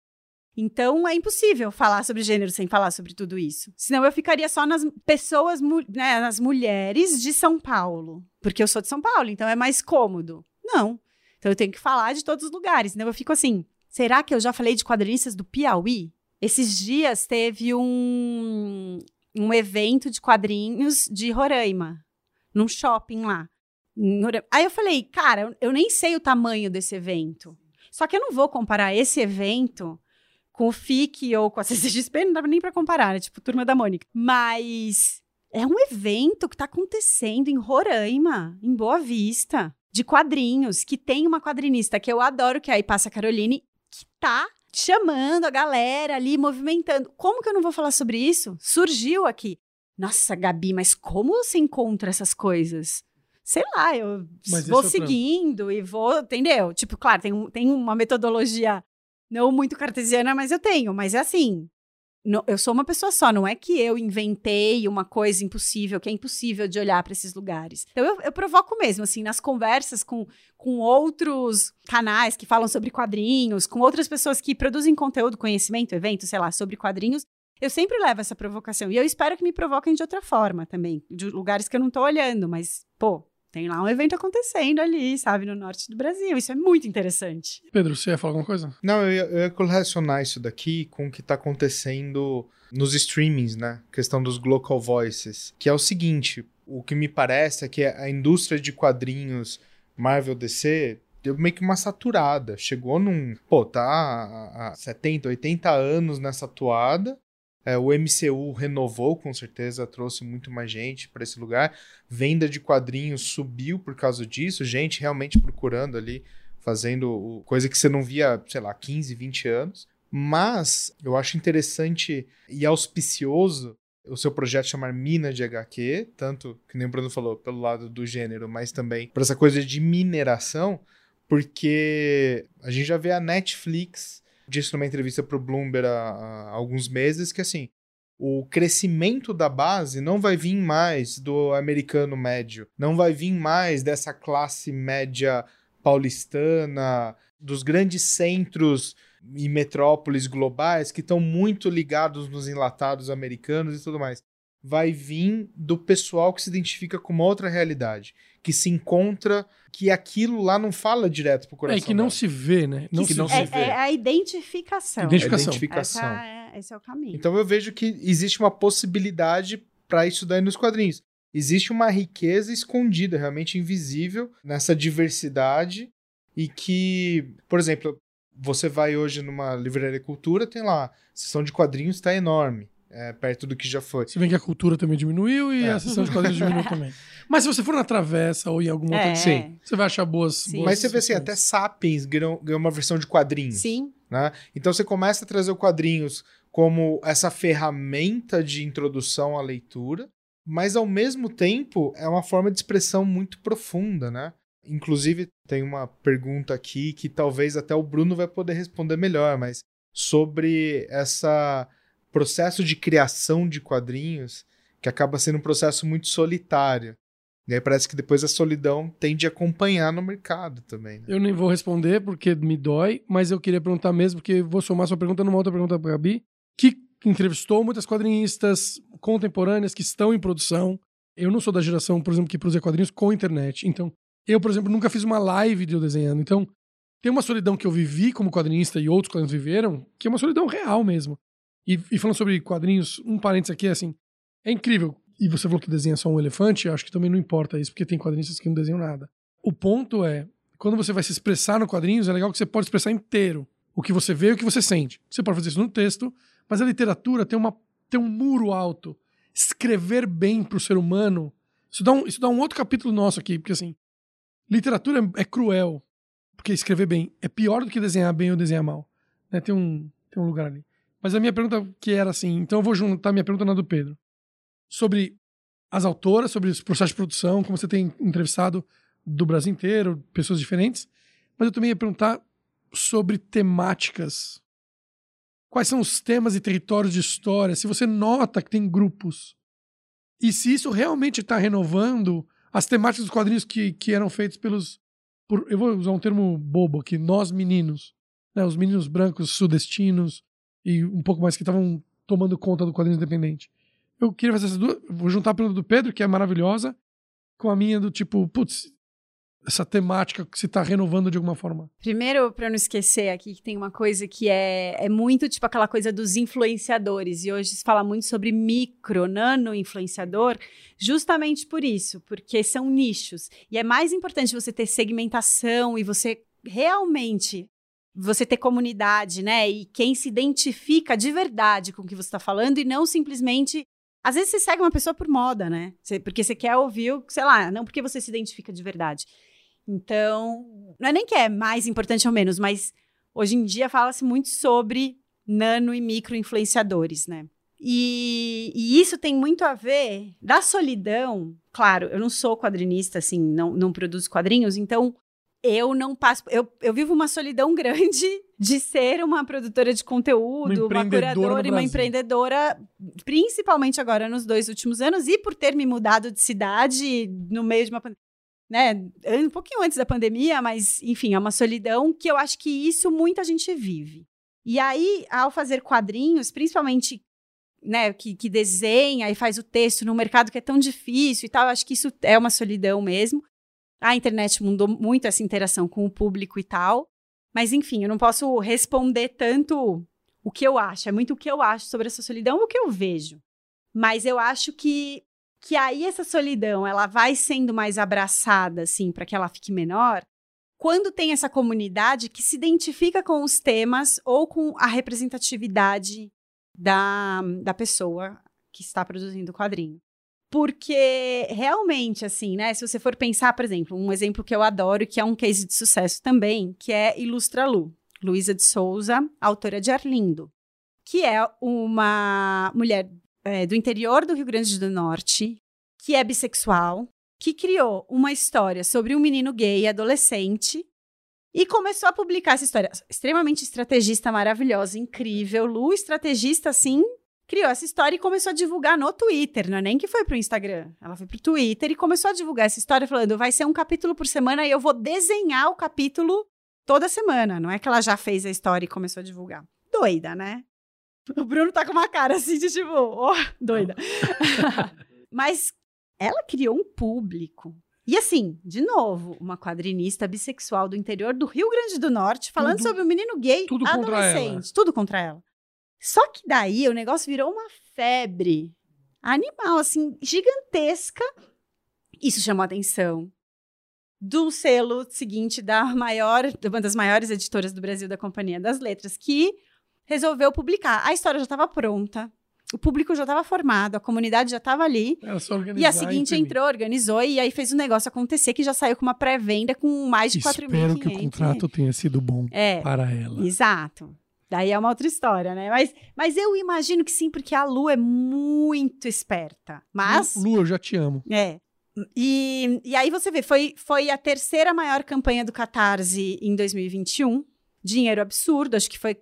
então é impossível falar sobre gênero sem falar sobre tudo isso. Senão eu ficaria só nas pessoas, né, nas mulheres de São Paulo. Porque eu sou de São Paulo, então é mais cômodo. Não. Então eu tenho que falar de todos os lugares. Então eu fico assim: será que eu já falei de quadrinistas do Piauí? Esses dias teve um, um evento de quadrinhos de Roraima, num shopping lá. Aí eu falei, cara, eu nem sei o tamanho desse evento. Só que eu não vou comparar esse evento com o FIC ou com a (laughs) CCXP, não dava nem para comparar, né? Tipo, Turma da Mônica. Mas é um evento que tá acontecendo em Roraima, em Boa Vista, de quadrinhos, que tem uma quadrinista que eu adoro, que é a Ipassa Caroline, que tá chamando a galera ali, movimentando. Como que eu não vou falar sobre isso? Surgiu aqui. Nossa, Gabi, mas como você encontra essas coisas? Sei lá, eu Mas vou é seguindo e vou, entendeu? Tipo, claro, tem, um, tem uma metodologia não muito cartesiana, mas eu tenho. Mas é assim, no, eu sou uma pessoa só, não é que eu inventei uma coisa impossível, que é impossível de olhar para esses lugares. Então eu, eu, provoco mesmo, assim, nas conversas com, com outros canais que falam sobre quadrinhos, com outras pessoas que produzem conteúdo, conhecimento, evento, sei lá, sobre quadrinhos. eu sempre levo essa provocação. E eu espero que me provoquem de outra forma também, de lugares que eu não tô olhando, mas, pô, tem lá um evento acontecendo ali, sabe, no norte do Brasil. Isso é muito interessante. Pedro, você ia falar alguma coisa? Não, eu ia, eu ia correlacionar isso daqui com o que tá acontecendo nos streamings, né? questão dos Glocal Voices. Que é o seguinte: o que me parece é que a indústria de quadrinhos Marvel DC deu meio que uma saturada. Chegou num. Pô, tá há 70, 80 anos nessa toada. É, o MCU renovou, com certeza, trouxe muito mais gente para esse lugar. Venda de quadrinhos subiu por causa disso, gente realmente procurando ali, fazendo coisa que você não via, sei lá, 15, 20 anos. Mas eu acho interessante e auspicioso o seu projeto chamar Mina de HQ, tanto que nem o Bruno falou, pelo lado do gênero, mas também por essa coisa de mineração, porque a gente já vê a Netflix disse numa entrevista para o Bloomberg há, há alguns meses que assim o crescimento da base não vai vir mais do americano médio, não vai vir mais dessa classe média paulistana, dos grandes centros e metrópoles globais que estão muito ligados nos enlatados americanos e tudo mais. Vai vir do pessoal que se identifica com uma outra realidade, que se encontra que aquilo lá não fala direto pro coração. É que não dela. se vê, né? Não que se, não é, se vê. É a identificação. Identificação. identificação. É, esse é o caminho. Então eu vejo que existe uma possibilidade para isso daí nos quadrinhos. Existe uma riqueza escondida, realmente invisível, nessa diversidade e que, por exemplo, você vai hoje numa livraria cultura, tem lá, a sessão de quadrinhos está enorme é, perto do que já foi. Se bem que a cultura também diminuiu e é. a sessão de quadrinhos diminuiu (laughs) também. Mas se você for na Travessa ou em alguma outra, é. sim, você vai achar boas, boas Mas você vê assim, até Sapiens ganhou, ganhou uma versão de quadrinhos. Sim. Né? Então você começa a trazer o quadrinhos como essa ferramenta de introdução à leitura, mas ao mesmo tempo é uma forma de expressão muito profunda, né? Inclusive, tem uma pergunta aqui que talvez até o Bruno vai poder responder melhor, mas sobre essa processo de criação de quadrinhos que acaba sendo um processo muito solitário. E aí parece que depois a solidão tende a acompanhar no mercado também. Né? Eu nem vou responder porque me dói, mas eu queria perguntar mesmo, porque vou somar sua pergunta numa outra pergunta para a Gabi, que entrevistou muitas quadrinistas contemporâneas que estão em produção. Eu não sou da geração, por exemplo, que produzia quadrinhos com internet. Então, eu, por exemplo, nunca fiz uma live de eu desenhando. Então, tem uma solidão que eu vivi como quadrinista e outros quadrinistas viveram, que é uma solidão real mesmo. E, e, falando sobre quadrinhos, um parênteses aqui, assim, é incrível. E você falou que desenha só um elefante, acho que também não importa isso, porque tem quadrinistas que não desenham nada. O ponto é, quando você vai se expressar no quadrinhos, é legal que você pode expressar inteiro o que você vê e o que você sente. Você pode fazer isso no texto, mas a literatura tem, uma, tem um muro alto. Escrever bem para o ser humano, isso dá, um, isso dá um outro capítulo nosso aqui, porque assim, literatura é, é cruel, porque escrever bem é pior do que desenhar bem ou desenhar mal. Né? Tem, um, tem um lugar ali. Mas a minha pergunta que era assim, então eu vou juntar minha pergunta na do Pedro. Sobre as autoras, sobre os processos de produção, como você tem entrevistado do Brasil inteiro, pessoas diferentes. Mas eu também ia perguntar sobre temáticas. Quais são os temas e territórios de história? Se você nota que tem grupos. E se isso realmente está renovando as temáticas dos quadrinhos que, que eram feitos pelos. Por, eu vou usar um termo bobo aqui, nós meninos. Né, os meninos brancos sudestinos, e um pouco mais que estavam tomando conta do quadrinho independente. Eu queria fazer essas duas. Vou juntar a pergunta do Pedro, que é maravilhosa, com a minha do tipo, putz, essa temática que se está renovando de alguma forma? Primeiro, para não esquecer aqui, que tem uma coisa que é, é muito tipo aquela coisa dos influenciadores. E hoje se fala muito sobre micro, nano influenciador, justamente por isso, porque são nichos. E é mais importante você ter segmentação e você realmente você ter comunidade, né? E quem se identifica de verdade com o que você está falando e não simplesmente. Às vezes você segue uma pessoa por moda, né? Você, porque você quer ouvir, sei lá, não porque você se identifica de verdade. Então, não é nem que é mais importante ou menos, mas hoje em dia fala-se muito sobre nano e micro influenciadores, né? E, e, isso tem muito a ver da solidão. Claro, eu não sou quadrinista, assim, não, não produzo quadrinhos, então eu não passo. Eu, eu vivo uma solidão grande (laughs) de ser uma produtora de conteúdo, uma, uma curadora e uma empreendedora, principalmente agora nos dois últimos anos, e por ter me mudado de cidade no meio de uma né, um pouquinho antes da pandemia, mas enfim, é uma solidão que eu acho que isso muita gente vive. E aí, ao fazer quadrinhos, principalmente né, que, que desenha e faz o texto num mercado que é tão difícil e tal. Eu acho que isso é uma solidão mesmo. A internet mudou muito essa interação com o público e tal. Mas, enfim, eu não posso responder tanto o que eu acho. É muito o que eu acho sobre essa solidão, o que eu vejo. Mas eu acho que, que aí essa solidão ela vai sendo mais abraçada, assim, para que ela fique menor, quando tem essa comunidade que se identifica com os temas ou com a representatividade da, da pessoa que está produzindo o quadrinho. Porque realmente, assim, né? Se você for pensar, por exemplo, um exemplo que eu adoro, que é um case de sucesso também, que é Ilustra Lu, Luísa de Souza, autora de Arlindo, que é uma mulher é, do interior do Rio Grande do Norte, que é bissexual, que criou uma história sobre um menino gay adolescente e começou a publicar essa história. Extremamente estrategista, maravilhosa, incrível. Lu, estrategista, assim, criou essa história e começou a divulgar no Twitter. Não é nem que foi pro Instagram. Ela foi pro Twitter e começou a divulgar essa história, falando: vai ser um capítulo por semana e eu vou desenhar o capítulo toda semana. Não é que ela já fez a história e começou a divulgar. Doida, né? O Bruno tá com uma cara assim de tipo, oh, doida. (laughs) Mas ela criou um público. E assim, de novo, uma quadrinista bissexual do interior do Rio Grande do Norte falando tudo, sobre um menino gay tudo adolescente. Tudo contra ela. Só que daí o negócio virou uma febre animal, assim, gigantesca. Isso chamou a atenção do selo seguinte da maior, uma das maiores editoras do Brasil, da Companhia das Letras, que resolveu publicar. A história já estava pronta, o público já estava formado, a comunidade já estava ali. e a seguinte entrou, organizou e aí fez o negócio acontecer, que já saiu com uma pré-venda com mais de 4 mil Espero que o contrato tenha sido bom é, para ela. Exato. Daí é uma outra história, né? Mas, mas eu imagino que sim, porque a Lu é muito esperta. Mas. Lu, eu já te amo. É. E, e aí você vê, foi, foi a terceira maior campanha do Catarse em 2021 dinheiro absurdo, acho que foi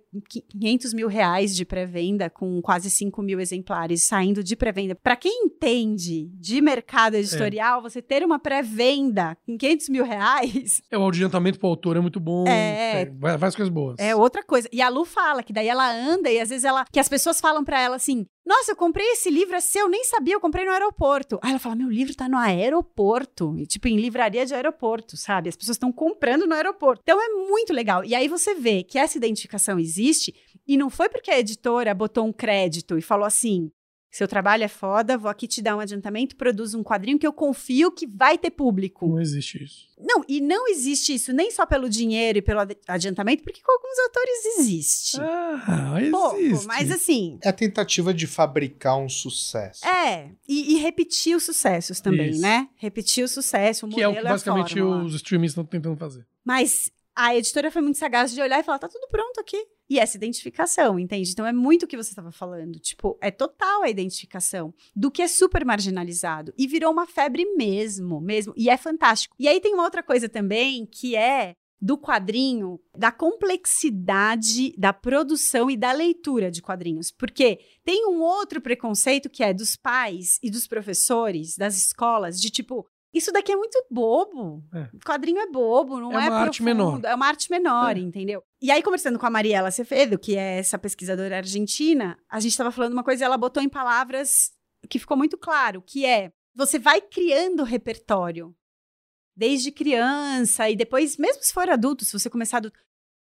500 mil reais de pré-venda, com quase 5 mil exemplares saindo de pré-venda. Para quem entende de mercado editorial, é. você ter uma pré-venda com 500 mil reais. É, o adiantamento para o autor é muito bom. É. é várias coisas boas. É outra coisa. E a Lu fala que daí ela anda e às vezes ela. que as pessoas falam para ela assim: nossa, eu comprei esse livro, é seu, nem sabia, eu comprei no aeroporto. Aí ela fala: meu livro tá no aeroporto. E, tipo, em livraria de aeroporto, sabe? As pessoas estão comprando no aeroporto. Então é muito legal. E aí você vê que essa identificação existe, e não foi porque a editora botou um crédito e falou assim: seu trabalho é foda, vou aqui te dar um adiantamento, produz um quadrinho que eu confio que vai ter público. Não existe isso. Não, e não existe isso nem só pelo dinheiro e pelo adiantamento, porque com alguns autores existe. Ah, existe. Pouco, mas assim. É a tentativa de fabricar um sucesso. É, e, e repetir os sucessos também, isso. né? Repetir o sucesso, o que modelo é o que basicamente os streamings estão tentando fazer. Mas a editora foi muito sagaz de olhar e falar: tá tudo pronto aqui. E essa identificação, entende? Então é muito o que você estava falando. Tipo, é total a identificação do que é super marginalizado. E virou uma febre mesmo, mesmo. E é fantástico. E aí tem uma outra coisa também que é do quadrinho, da complexidade da produção e da leitura de quadrinhos. Porque tem um outro preconceito que é dos pais e dos professores, das escolas, de tipo, isso daqui é muito bobo. É. Quadrinho é bobo, não é, é uma arte menor. É uma arte menor, é. entendeu? E aí, conversando com a Mariela Cefedo, que é essa pesquisadora argentina, a gente estava falando uma coisa e ela botou em palavras que ficou muito claro, que é você vai criando repertório desde criança e depois, mesmo se for adulto, se você começar adulto,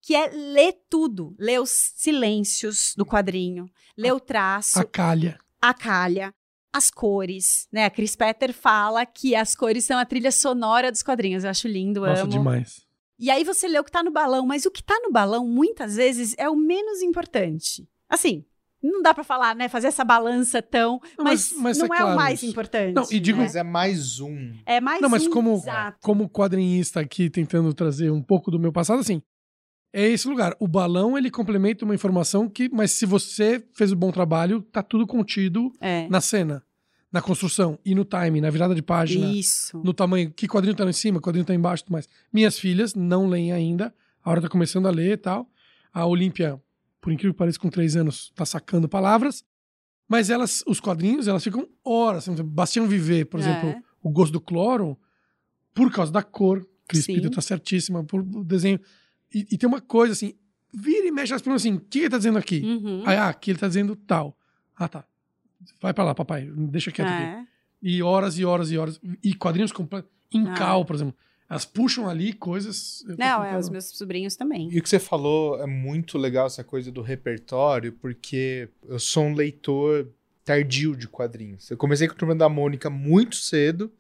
que é ler tudo, ler os silêncios do quadrinho, ler o traço, a calha, a calha, as cores, né? A Chris Petter fala que as cores são a trilha sonora dos quadrinhos. Eu acho lindo, Nossa, amo. demais. E aí você lê o que tá no balão, mas o que tá no balão, muitas vezes, é o menos importante. Assim, não dá para falar, né? Fazer essa balança tão. Não, mas, mas, mas, não é, é claro, o mais importante. Não, e digo, né? Mas é mais um. É mais não, um. Não, mas como, exato. como quadrinista aqui, tentando trazer um pouco do meu passado, assim. É esse lugar. O balão, ele complementa uma informação que, mas se você fez o um bom trabalho, tá tudo contido é. na cena na construção e no time, na virada de página. Isso. No tamanho. Que quadrinho tá lá em cima, quadrinho tá embaixo tudo mais. Minhas filhas não leem ainda. A hora tá começando a ler e tal. A Olímpia, por incrível que pareça, com três anos, tá sacando palavras. Mas elas, os quadrinhos, elas ficam horas. Bastião Viver, por é. exemplo, o gosto do cloro, por causa da cor. Cris tá certíssima, por desenho. E, e, tem uma coisa assim, vira e mexe, elas perguntam assim, o que ele tá dizendo aqui? Uhum. Aí, ah, aqui ele tá dizendo tal. Ah, tá. vai pra lá, papai, deixa quieto aqui. É. E horas e horas e horas. E quadrinhos completos. Em Ah. cal, por exemplo. Elas puxam ali coisas. Não, é, os meus sobrinhos também. E o que você falou é muito legal, essa coisa do repertório, porque eu sou um leitor tardio de quadrinhos. Eu comecei com a Turma da Mônica muito cedo,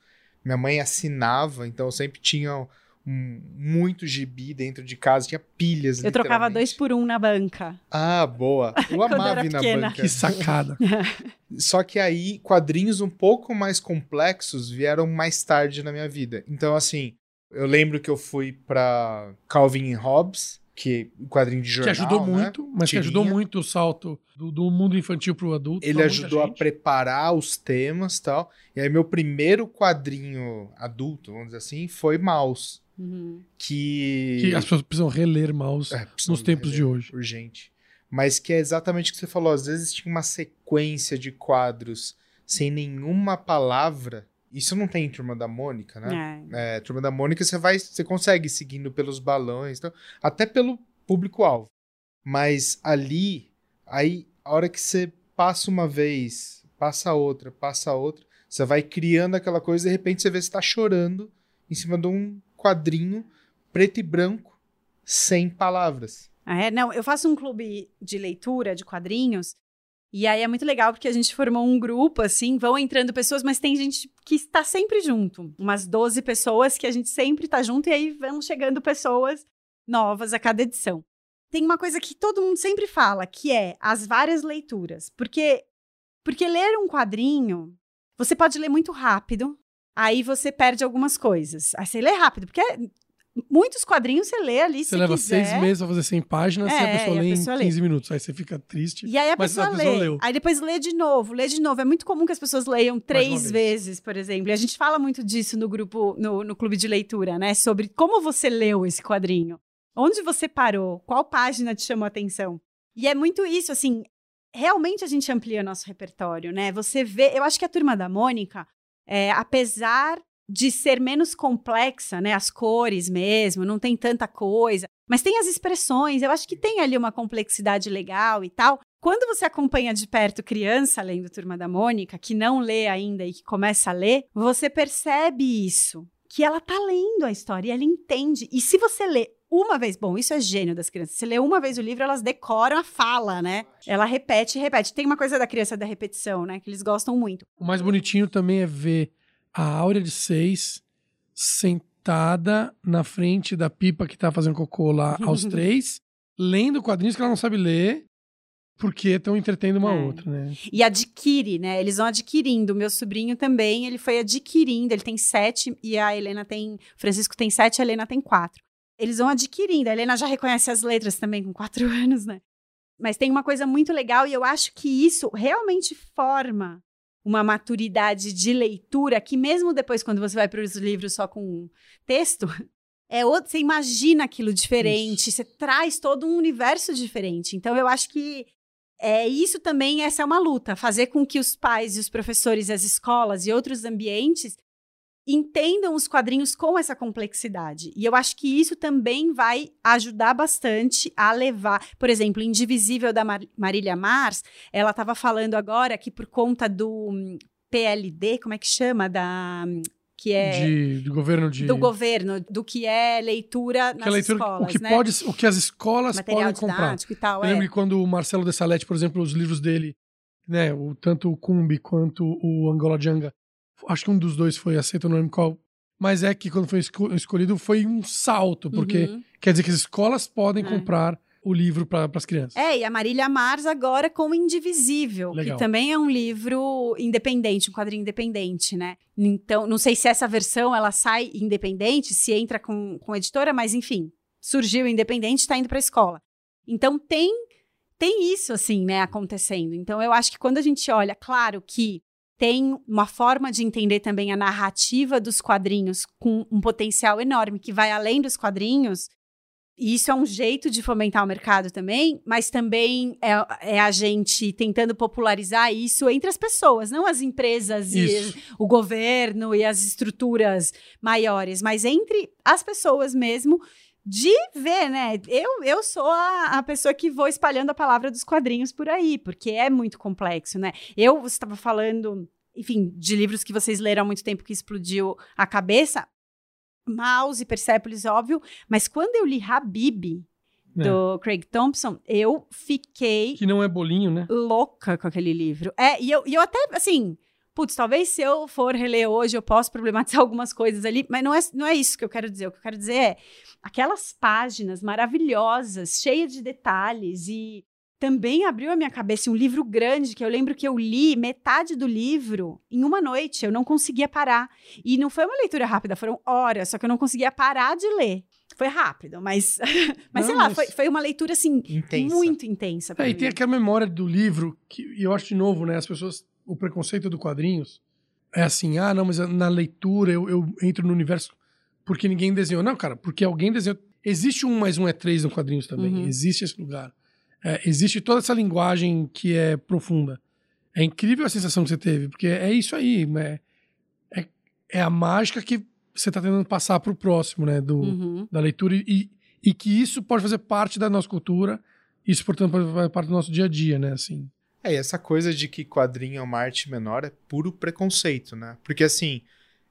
minha mãe assinava, então eu sempre tinha muito gibi dentro de casa, tinha pilhas, Eu trocava dois por um na banca. Ah, boa. Eu (laughs) eu amava ir na banca. Que sacada. (laughs) Só que aí, quadrinhos um pouco mais complexos vieram mais tarde na minha vida. Então, assim, eu lembro que eu fui pra Calvin e Hobbes, que é um quadrinho de que jornal, ajudou né? muito, mas que ajudou Tirinha. muito o salto do, do mundo infantil pro adulto. Ele ajudou a preparar os temas e tal. E aí, meu primeiro quadrinho adulto, vamos dizer assim, foi Maus. Uhum. Que. Que as pessoas precisam reler Maus É, precisam nos tempos de reler, hoje. Urgente. Mas que é exatamente o que você falou. Às vezes tinha uma sequência de quadros sem nenhuma palavra. Isso não tem em Turma da Mônica, né? É. É, Turma da Mônica você vai, você consegue seguindo pelos balões, então, até pelo público-alvo. Mas ali, aí, a hora que você passa uma vez, passa outra, passa outra, você vai criando aquela coisa e de repente você vê que você tá chorando em cima de um quadrinho preto e branco, sem palavras. Ah, é? Não, eu faço um clube de leitura de quadrinhos. E aí é muito legal porque a gente formou um grupo, assim, vão entrando pessoas, mas tem gente que está sempre junto. Umas 12 pessoas que a gente sempre está junto, e aí vão chegando pessoas novas a cada edição. Tem uma coisa que todo mundo sempre fala, que é as várias leituras. Porque, porque ler um quadrinho, você pode ler muito rápido, aí você perde algumas coisas. Aí você lê rápido, porque muitos quadrinhos você lê ali, Você se leva quiser. seis meses pra fazer 100 páginas e É, a pessoa e a lê pessoa em lê. 15 minutos. Aí você fica triste. E aí a Mas pessoa, a pessoa lê. leu. Aí depois lê de novo, lê de novo. É muito comum que as pessoas leiam três vez. vezes, por exemplo. E a gente fala muito disso no grupo, no, no clube de leitura, né? Sobre como você leu esse quadrinho. Onde você parou? Qual página te chamou a atenção? E é muito isso, assim. Realmente a gente amplia nosso repertório, né? Você vê. Eu acho que a turma da Mônica, é, apesar de ser menos complexa, né? As cores mesmo, não tem tanta coisa. Mas tem as expressões, eu acho que tem ali uma complexidade legal e tal. Quando você acompanha de perto criança lendo Turma da Mônica, que não lê ainda e que começa a ler, você percebe isso. Que ela tá lendo a história e ela entende. E se você lê uma vez, bom, isso é gênio das crianças. Se lê uma vez o livro, elas decoram a fala, né? Ela repete e repete. Tem uma coisa da criança da repetição, né? Que eles gostam muito. O mais bonitinho também é ver a Áurea de seis sentada na frente da pipa que tá fazendo cocô lá aos (laughs) três, lendo quadrinhos que ela não sabe ler, porque estão entretendo uma É. outra, né? E adquire, né? Eles vão adquirindo. Meu sobrinho também, ele foi adquirindo. Ele tem sete e a Helena tem. Francisco tem sete, a Helena tem quatro. Eles vão adquirindo. A Helena já reconhece as letras também com quatro (laughs) anos, né? Mas tem uma coisa muito legal e eu acho que isso realmente forma uma maturidade de leitura que mesmo depois quando você vai para os livros só com texto, (laughs) é outro, você imagina aquilo diferente, você traz todo um universo diferente. Então eu acho que é isso também, essa é uma luta, fazer com que os pais e os professores, as escolas e outros ambientes entendam os quadrinhos com essa complexidade. E eu acho que isso também vai ajudar bastante a levar, por exemplo, Indivisível da Mar Marília Mars, ela estava falando agora que por conta do hum, PLD, como é que chama, da hum, que é De, do governo de. do governo, do que é leitura que nas a leitura, escolas, o que né? pode, o que as escolas Material podem comprar. e tal, Eu é. lembro que quando o Marcelo de Salete, por exemplo, os livros dele, né, o, tanto o Cumbi quanto o Angola Janga, acho que um dos dois foi aceito, lembro qual, mas é que quando foi esco- escolhido foi um salto, porque Uhum. quer dizer que as escolas podem É. comprar o livro para as crianças. É, e a Marília Mars agora com Indivisível, Legal. que também é um livro independente, um quadrinho independente, né? Então, não sei se essa versão ela sai independente, se entra com, com editora, mas enfim, surgiu independente, está indo para a escola. Então tem tem isso assim, né, acontecendo. Então eu acho que quando a gente olha, claro que tem uma forma de entender também a narrativa dos quadrinhos com um potencial enorme que vai além dos quadrinhos. E isso é um jeito de fomentar o mercado também, mas também é, é a gente tentando popularizar isso entre as pessoas, não as empresas Isso. e o governo e as estruturas maiores, mas entre as pessoas mesmo, de ver, né? Eu, eu sou a, a pessoa que vou espalhando a palavra dos quadrinhos por aí, porque é muito complexo, né? Eu, estava falando, enfim, de livros que vocês leram há muito tempo que explodiu a cabeça. Mouse e Persepolis, óbvio, mas quando eu li Habib, É. do Craig Thompson, eu fiquei Que não é bolinho, né? louca com aquele livro. É, e eu, e eu até, assim, putz, talvez se eu for reler hoje, eu posso problematizar (laughs) algumas coisas ali, mas não é, não é isso que eu quero dizer. O que eu quero dizer é aquelas páginas maravilhosas, cheias de detalhes e também abriu a minha cabeça um livro grande que eu lembro que eu li metade do livro em uma noite, eu não conseguia parar. E não foi uma leitura rápida, foram horas, só que eu não conseguia parar de ler. Foi rápido, mas, (laughs) mas sei lá, foi, foi uma leitura assim Intensa. muito intensa. É, e tem aquela memória do livro, que e eu acho de novo, né? As pessoas, o preconceito do quadrinhos é assim, ah, não, mas na leitura eu, eu entro no universo porque ninguém desenhou. Não, cara, porque alguém desenhou. Existe um mais um é três no quadrinhos também. Uhum. Existe esse lugar. É, existe toda essa linguagem que é profunda. É incrível a sensação que você teve, porque é isso aí, né? É, é a mágica que você tá tentando passar pro próximo, né? Do, Uhum. da leitura e, e que isso pode fazer parte da nossa cultura, isso, portanto, pode fazer parte do nosso dia a dia, né? Assim. É, essa coisa de que quadrinho é uma arte menor é puro preconceito, né? Porque assim,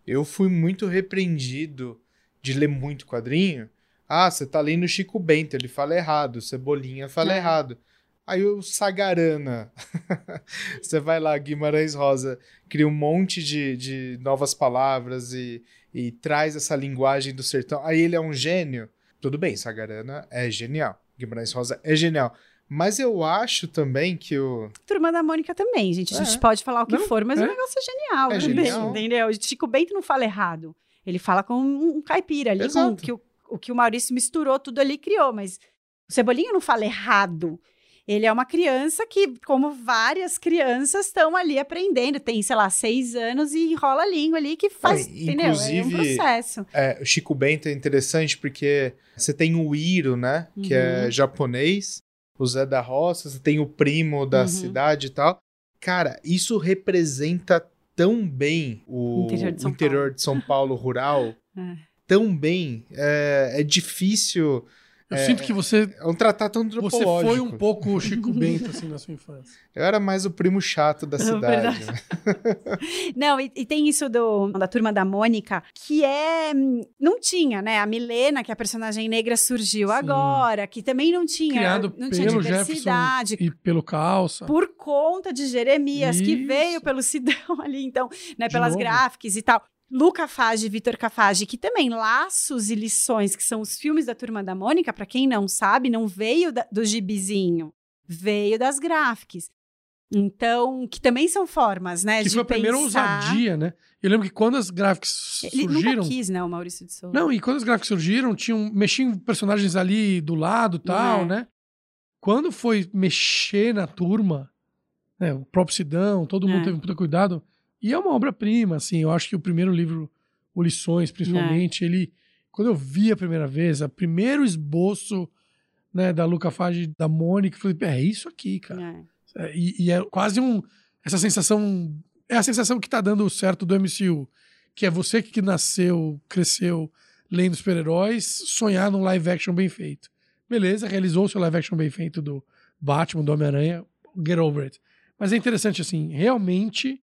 eu fui muito repreendido de ler muito quadrinho. Ah, você tá lendo Chico Bento, ele fala errado, Cebolinha fala É. errado. Aí o Sagarana, (laughs) você vai lá, Guimarães Rosa, cria um monte de, de novas palavras e, e traz essa linguagem do sertão. Aí ele é um gênio. Tudo bem, Sagarana é genial. Guimarães Rosa é genial. Mas eu acho também que o. Turma da Mônica também, gente. A gente É. pode falar o que Não, for, mas é. o negócio é genial É também, genial. entendeu? Chico Bento não fala errado. Ele fala com um caipira ali, com Exato. que o, o que o Maurício misturou tudo ali e criou, mas o Cebolinha não fala errado. Ele é uma criança que, como várias crianças, estão ali aprendendo. Tem, sei lá, seis anos e enrola a língua ali que faz, É, entendeu? É um processo. É, o Chico Bento é interessante porque você tem o Iro, né? Que é Uhum. japonês, o Zé da Roça, você tem o primo da Uhum. cidade e tal. Cara, isso representa tão bem o Interior de São interior de São Paulo rural. (laughs) É. Tão bem. É, é difícil. Eu É, sinto que você, É um tratado você antropológico. foi um pouco o Chico Bento, assim, na sua infância. Eu era mais o primo chato da (laughs) cidade. né? (laughs) Não, e, e tem isso do, da turma da Mônica, que é. Não tinha, né? A Milena, que é a personagem negra, surgiu Sim. agora, que também não tinha. Criado não tinha pelo diversidade. E pelo Calça. Por conta de Jeremias, que Isso. veio pelo Sidão (laughs) ali, então, né? De Pelas novo. gráficas e tal. Luca Fage Vitor Cafage, que também Laços e Lições, que são os filmes da Turma da Mônica, para quem não sabe, não veio da- do gibizinho, veio das gráficas. Então, que também são formas, né? que foi a primeira pensar. ousadia, né? Eu lembro que quando as gráficas Ele surgiram. nunca quis, né, o Maurício de Souza. Não, e quando as gráficas surgiram, tinham, mexiam personagens ali do lado tal, É. né? Quando foi mexer na turma, né, o próprio Sidão, todo mundo É. teve um puta cuidado. E é uma obra-prima, assim. Eu acho que o primeiro livro, o Lições, principalmente, É. ele. Quando eu vi a primeira vez, o primeiro esboço né, da Luca Fage da Mônica, eu falei, é isso aqui, cara. É. É, E, e é quase um. Essa sensação. É a sensação que tá dando certo do MCU. Que é você que nasceu, cresceu lendo super-heróis, sonhar num live action bem feito. Beleza, realizou o seu live action bem feito do Batman, do Homem-Aranha, get over it. Mas é interessante, assim, realmente.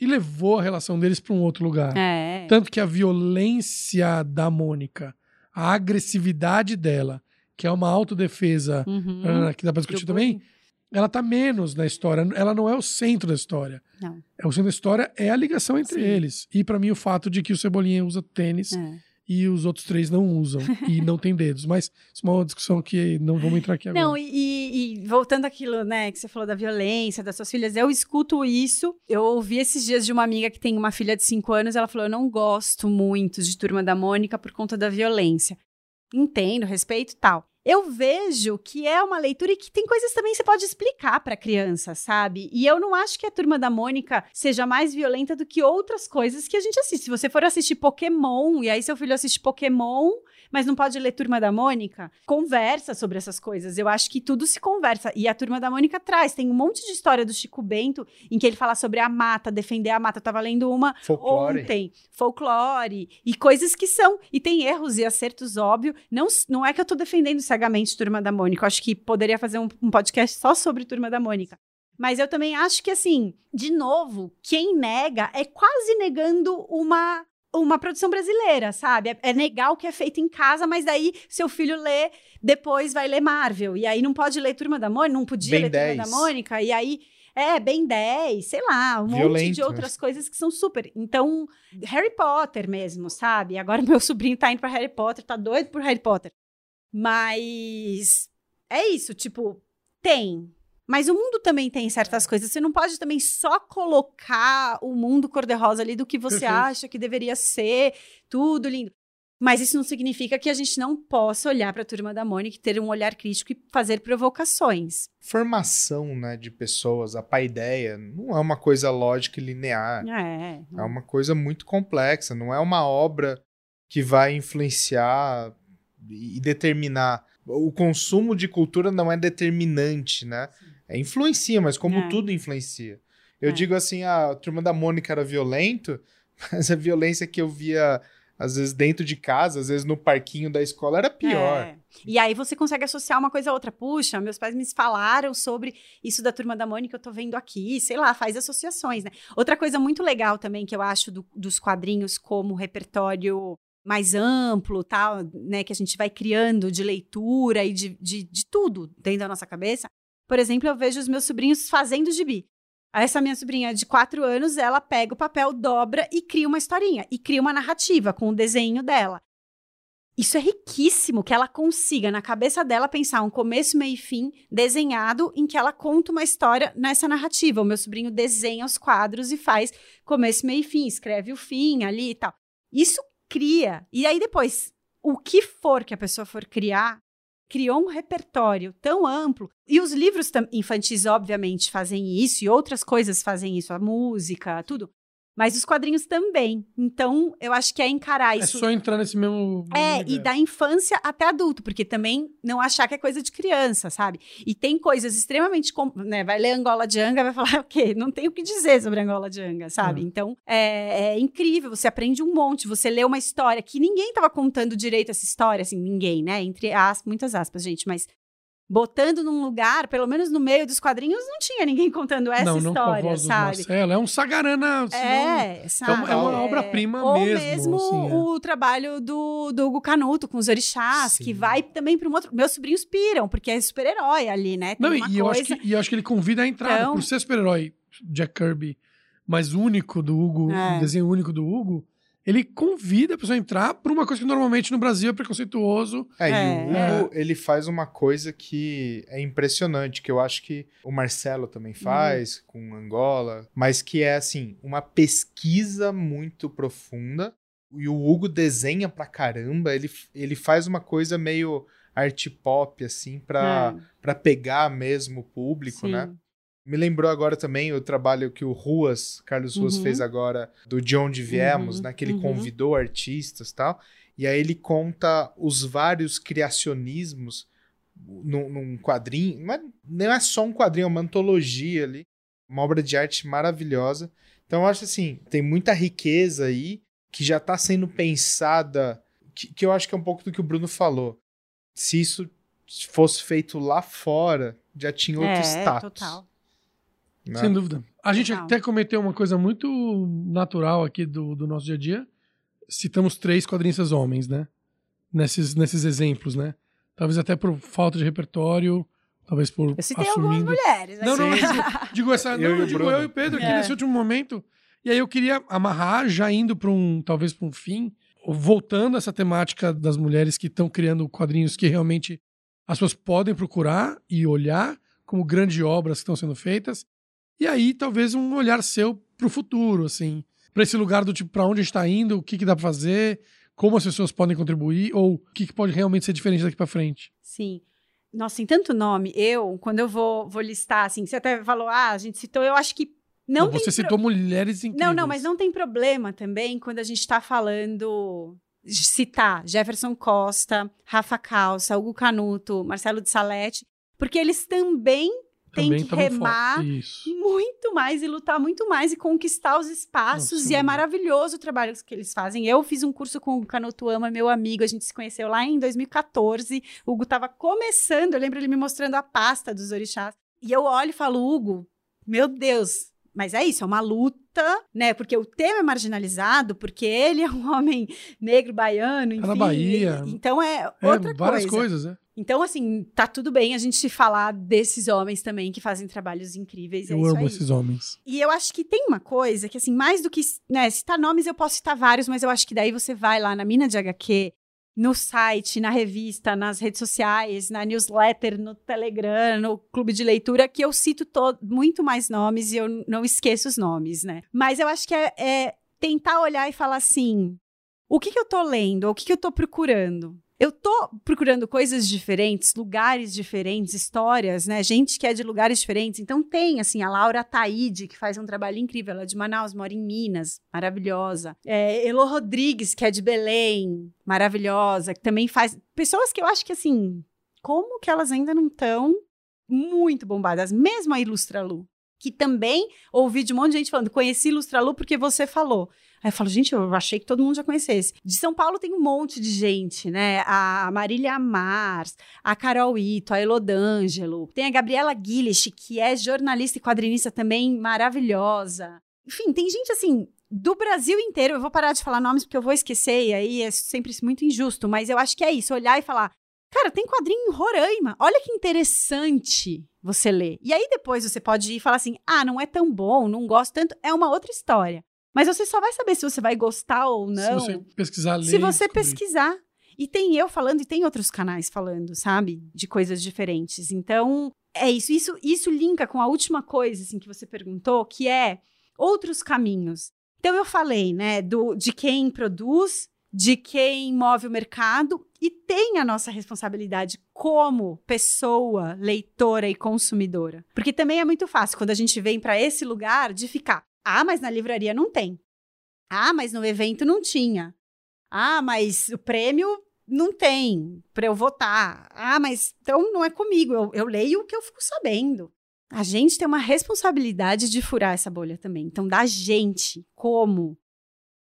E levou a relação deles para um outro lugar. É. Tanto que a violência da Mônica, a agressividade dela, que é uma autodefesa, Uhum. ah, que dá pra discutir também, ela tá menos na história. Ela não é o centro da história. Não. É o centro da história é a ligação entre Sim. eles. E pra mim o fato de que o Cebolinha usa tênis É. e os outros três não usam (laughs) e não tem dedos. Mas isso é uma discussão que não vamos entrar aqui agora. Não, e, e- voltando àquilo, né, que você falou da violência, das suas filhas, eu escuto isso. Eu ouvi esses dias de uma amiga que tem uma filha de 5 anos, ela falou: Eu não gosto muito de Turma da Mônica por conta da violência. Entendo, respeito e tal. Eu vejo que é uma leitura e que tem coisas também que você pode explicar para criança, sabe? E eu não acho que a Turma da Mônica seja mais violenta do que outras coisas que a gente assiste. Se você for assistir Pokémon, e aí seu filho assiste Pokémon, mas não pode ler Turma da Mônica? Conversa sobre essas coisas. Eu acho que tudo se conversa. E a Turma da Mônica traz. Tem um monte de história do Chico Bento em que ele fala sobre a mata, defender a mata. Eu tava lendo uma Folclore. ontem. Folclore. E coisas que são. E tem erros e acertos, óbvio. Não, não é que eu tô defendendo cegamente Turma da Mônica. Eu acho que poderia fazer um, um podcast só sobre Turma da Mônica. Mas eu também acho que, assim, de novo, quem nega é quase negando uma uma produção brasileira, sabe? É, é negar o que é feito em casa, mas daí seu filho lê, depois vai ler Marvel. E aí não pode ler Turma da Mônica, não podia Ben ler 10. Turma da Mônica. E aí, é, bem 10, sei lá, um monte de Violento, outras coisas que são super. Então, Harry Potter mesmo, sabe? Agora (laughs) meu sobrinho tá indo pra Harry Potter, tá doido por Harry Potter. Mas é isso, tipo, tem. Mas o mundo também tem certas coisas. Você não pode também só colocar o mundo cor-de-rosa ali do que você Perfeito. acha que deveria ser, tudo lindo. Mas isso não significa que a gente não possa olhar para a turma da Mônica, e ter um olhar crítico e fazer provocações. Formação, né, de pessoas, a paideia, não é uma coisa lógica e linear. É. É uma coisa muito complexa, não é uma obra que vai influenciar e determinar. O consumo de cultura não é determinante, né? É, influencia, mas como É. tudo influencia. Eu É. digo assim, a turma da Mônica era violento, (laughs) mas a violência que eu via às vezes dentro de casa, às vezes no parquinho da escola era pior. É. E aí você consegue associar uma coisa a outra. Puxa, meus pais me falaram sobre isso da turma da Mônica, eu tô vendo aqui, sei lá, faz associações, né? Outra coisa muito legal também que eu acho do- dos quadrinhos como repertório mais amplo, tal, né, que a gente vai criando de leitura e de, de, de tudo dentro da nossa cabeça. Por exemplo, eu vejo os meus sobrinhos fazendo gibi. Essa minha sobrinha de quatro anos, ela pega o papel, dobra e cria uma historinha. E cria uma narrativa com o desenho dela. Isso é riquíssimo que ela consiga, na cabeça dela, pensar um começo, meio e fim desenhado em que ela conta uma história nessa narrativa. O meu sobrinho desenha os quadros e faz começo, meio e fim, escreve o fim ali e tal. Isso cria. E aí depois, o que for que a pessoa for criar, criou um repertório tão amplo. E os livros infantis, obviamente, fazem isso, e outras coisas fazem isso, a música, tudo. Mas os quadrinhos também. Então, eu acho que é encarar É isso. só entrar nesse mesmo. É, e da infância até adulto, porque também não achar que é coisa de criança, sabe? E tem coisas extremamente. Né, vai ler Angola Djanga, vai falar, (laughs) ok, não tem o que dizer sobre Angola Djanga, sabe? Uhum. Então, é, é incrível, você aprende um monte, você lê uma história que ninguém estava contando direito essa história, assim, ninguém, né? Entre as, muitas aspas, gente, mas. Botando num lugar, pelo menos no meio dos quadrinhos, não tinha ninguém contando essa não, não história, sabe? Marcelo. É um Sagarana. senão- É, sabe? é uma obra-prima Ou mesmo, mesmo assim, é. o trabalho do, do Hugo Canuto com os orixás, Sim. que vai também para um outro. Meus sobrinhos piram, porque é super-herói ali, né? Tem Não, e e eu, acho coisa. que, e eu acho que ele convida a entrada. Então- Por ser super-herói Jack Kirby, mas único do Hugo, É. um desenho único do Hugo, ele convida a pessoa a entrar por uma coisa que normalmente no Brasil é preconceituoso. É, e o É. Hugo, ele faz uma coisa que é impressionante, que eu acho que o Marcelo também faz, com Angola, mas que é, assim, uma pesquisa muito profunda. E o Hugo desenha pra caramba, ele, ele faz uma coisa meio art pop, assim, pra, É, pra pegar mesmo o público, sim. né? Me lembrou agora também o trabalho que o Ruas, Carlos Ruas Uhum. fez agora, do De Onde Viemos, Uhum, né? Que ele uhum. convidou artistas e tal. E aí ele conta os vários criacionismos num, num quadrinho. Não é, não é só um quadrinho, é uma antologia ali. Uma obra de arte maravilhosa. Então eu acho assim, tem muita riqueza aí que já está sendo pensada, que, que eu acho que é um pouco do que o Bruno falou. Se isso fosse feito lá fora, já tinha outro é, status. total. Né? Sem dúvida. A gente até cometeu uma coisa muito natural aqui do, do nosso dia a dia. Citamos três quadrinistas homens, né? Nesses, nesses exemplos, né? Talvez até por falta de repertório, talvez por Eu citei algumas assumindo. mulheres. Não, não, assim. digo, digo essa. (laughs) Eu não, digo eu e o Pedro aqui É. nesse último momento. E aí eu queria amarrar, já indo para um, talvez para um fim, voltando a essa temática das mulheres que estão criando quadrinhos que realmente as pessoas podem procurar e olhar como grandes obras que estão sendo feitas. E aí talvez um olhar seu para o futuro, assim, para esse lugar do tipo para onde a gente está indo, o que, que dá para fazer, como as pessoas podem contribuir ou o que, que pode realmente ser diferente daqui para frente. Sim. Nossa, tem tanto nome. Eu, quando eu vou, vou listar, assim, você até falou, ah, a gente citou, eu acho que não, tem você pro- citou mulheres incríveis. Não, não, mas não tem problema também quando a gente está falando citar Jefferson Costa, Rafa Calça, Hugo Canuto, Marcelo de Salete, porque eles também Também que fo- remar muito mais e lutar muito mais e conquistar os espaços. Nossa, e é maravilhoso o trabalho que eles fazem. Eu fiz um curso com o Canuto Ama, meu amigo. A gente se conheceu lá em 2014. O Hugo estava começando. Eu lembro ele me mostrando a pasta dos orixás. E eu olho e falo, Hugo, meu Deus. Mas é isso, é uma luta, né? Porque o tema é marginalizado, porque ele é um homem negro, baiano, enfim. Tá na Bahia. Então é É, outra várias coisa. coisas, né? Então, assim, tá tudo bem a gente falar desses homens também que fazem trabalhos incríveis. é Eu isso amo aí. esses homens. E eu acho que tem uma coisa que, assim, mais do que né, citar nomes, eu posso citar vários, mas eu acho que daí você vai lá na Mina de HQ, no site, na revista, nas redes sociais, na newsletter, no Telegram, no clube de leitura, que eu cito to- muito mais nomes e eu não esqueço os nomes, né? Mas eu acho que é, é tentar olhar e falar assim: o que, que eu tô lendo? O que, que eu tô procurando? Eu tô procurando coisas diferentes, lugares diferentes, histórias, né? Gente que é de lugares diferentes. Então tem, assim, a Laura Taide, que faz um trabalho incrível. Ela é de Manaus, mora em Minas, maravilhosa. É, Elo Rodrigues, que é de Belém, maravilhosa, que também faz... Pessoas que eu acho que, assim, como que elas ainda não estão muito bombadas? Mesmo a Ilustralu, que também ouvi de um monte de gente falando, conheci Ilustralu porque você falou. Aí eu falo, gente, eu achei que todo mundo já conhecesse. De São Paulo tem um monte de gente, né? A Marília Mars, a Carol Ito, a Elodângelo. Tem a Gabriela Guilish, que é jornalista e quadrinista também maravilhosa. Enfim, tem gente assim do Brasil inteiro. Eu vou parar de falar nomes porque eu vou esquecer e aí é sempre muito injusto. Mas eu acho que é isso, olhar e falar. Cara, tem quadrinho em Roraima. Olha que interessante você ler. E aí depois você pode ir falar assim: ah, não é tão bom, não gosto tanto. É uma outra história. Mas você só vai saber se você vai gostar ou não Se você pesquisar, ler, se você pesquisar. E tem eu falando e tem outros canais falando, sabe? De coisas diferentes. Então, é isso. Isso, isso linka com a última coisa assim, que você perguntou, que é outros caminhos. Então, eu falei, né, do, de quem produz, de quem move o mercado, e tem a nossa responsabilidade como pessoa, leitora e consumidora. Porque também é muito fácil quando a gente vem para esse lugar de ficar. Ah, mas na livraria não tem. Ah, mas no evento não tinha. Ah, mas o prêmio não tem para eu votar. Ah, mas então não é comigo. Eu, eu leio o que eu fico sabendo. A gente tem uma responsabilidade de furar essa bolha também. Então, da gente, como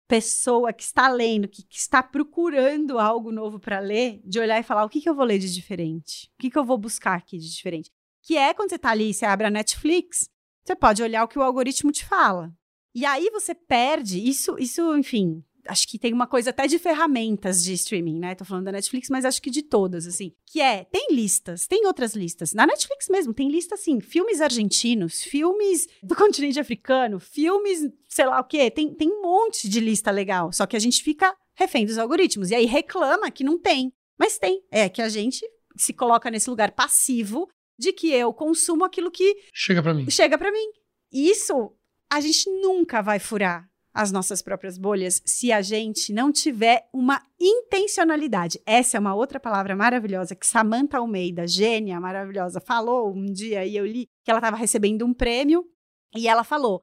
pessoa que está lendo, que, que está procurando algo novo para ler, de olhar e falar: o que, que eu vou ler de diferente? O que, que eu vou buscar aqui de diferente? Que é quando você está ali, você abre a Netflix, você pode olhar o que o algoritmo te fala. E aí você perde. Isso, isso, enfim, acho que tem uma coisa até de ferramentas de streaming, né? Tô falando da Netflix, mas acho que de todas, assim. Que é, tem listas, tem outras listas. Na Netflix mesmo, tem lista, assim, filmes argentinos, filmes do (laughs) continente africano, filmes, sei lá o quê. Tem, tem um monte de lista legal. Só que a gente fica refém dos algoritmos. E aí reclama que não tem. Mas tem. É que a gente se coloca nesse lugar passivo de que eu consumo aquilo que Chega pra mim. chega para mim. E Isso a gente nunca vai furar as nossas próprias bolhas se a gente não tiver uma intencionalidade. Essa é uma outra palavra maravilhosa que Samantha Almeida, gênia maravilhosa, falou um dia e eu li que ela estava recebendo um prêmio e ela falou: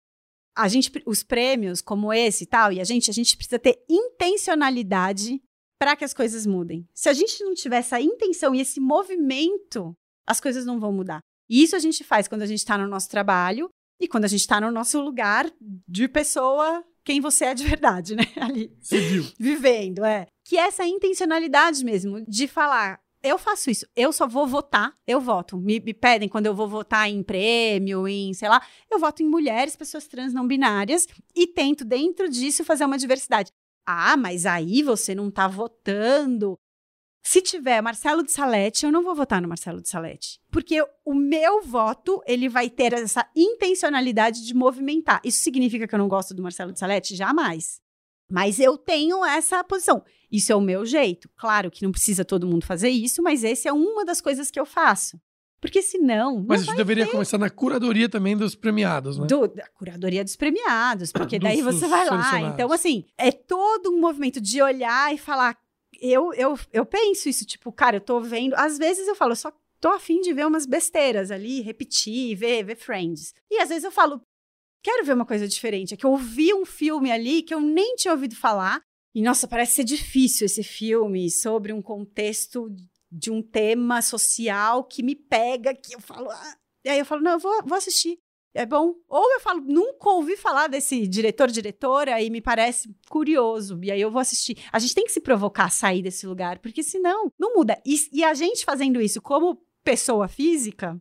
a gente, os prêmios como esse e tal, e a gente, a gente precisa ter intencionalidade para que as coisas mudem. Se a gente não tiver essa intenção e esse movimento, as coisas não vão mudar. E isso a gente faz quando a gente está no nosso trabalho e quando a gente está no nosso lugar de pessoa, quem você é de verdade, (laughs) né? Ali, viu. vivendo, é. Que é essa intencionalidade mesmo de falar. Eu faço isso, eu só vou votar, eu voto. Me, me pedem quando eu vou votar em prêmio, em, sei lá, eu voto em mulheres, pessoas trans não binárias e tento, dentro disso, fazer uma diversidade. Ah, mas aí você não tá votando. Se tiver Marcelo de Salete, eu não vou votar no Marcelo de Salete. Porque o meu voto, ele vai ter essa intencionalidade de movimentar. Isso significa que eu não gosto do Marcelo de Salete? Jamais. Mas eu tenho essa posição. Isso é o meu jeito. Claro que não precisa todo mundo fazer isso, mas esse é uma das coisas que eu faço. Porque senão. não Mas isso deveria ter começar na curadoria também dos premiados, né? do- da curadoria dos premiados, porque (coughs) Dos- daí você vai lá. Então, assim, é todo um movimento de olhar e falar. Eu, eu, eu penso isso, tipo, cara, eu tô vendo. Às vezes eu falo, eu só tô afim de ver umas besteiras ali, repetir, ver, ver Friends. E às vezes eu falo, quero ver uma coisa diferente. É que eu vi um filme ali que eu nem tinha ouvido falar. E nossa, parece ser difícil esse filme sobre um contexto de um tema social que me pega, que eu falo. Ah. E aí eu falo, não, eu vou, vou assistir. É bom. Ou eu falo, nunca ouvi falar desse diretor, diretora, e me parece curioso. E aí eu vou assistir. A gente tem que se provocar a sair desse lugar, porque senão não muda. E, e a gente fazendo isso como pessoa física,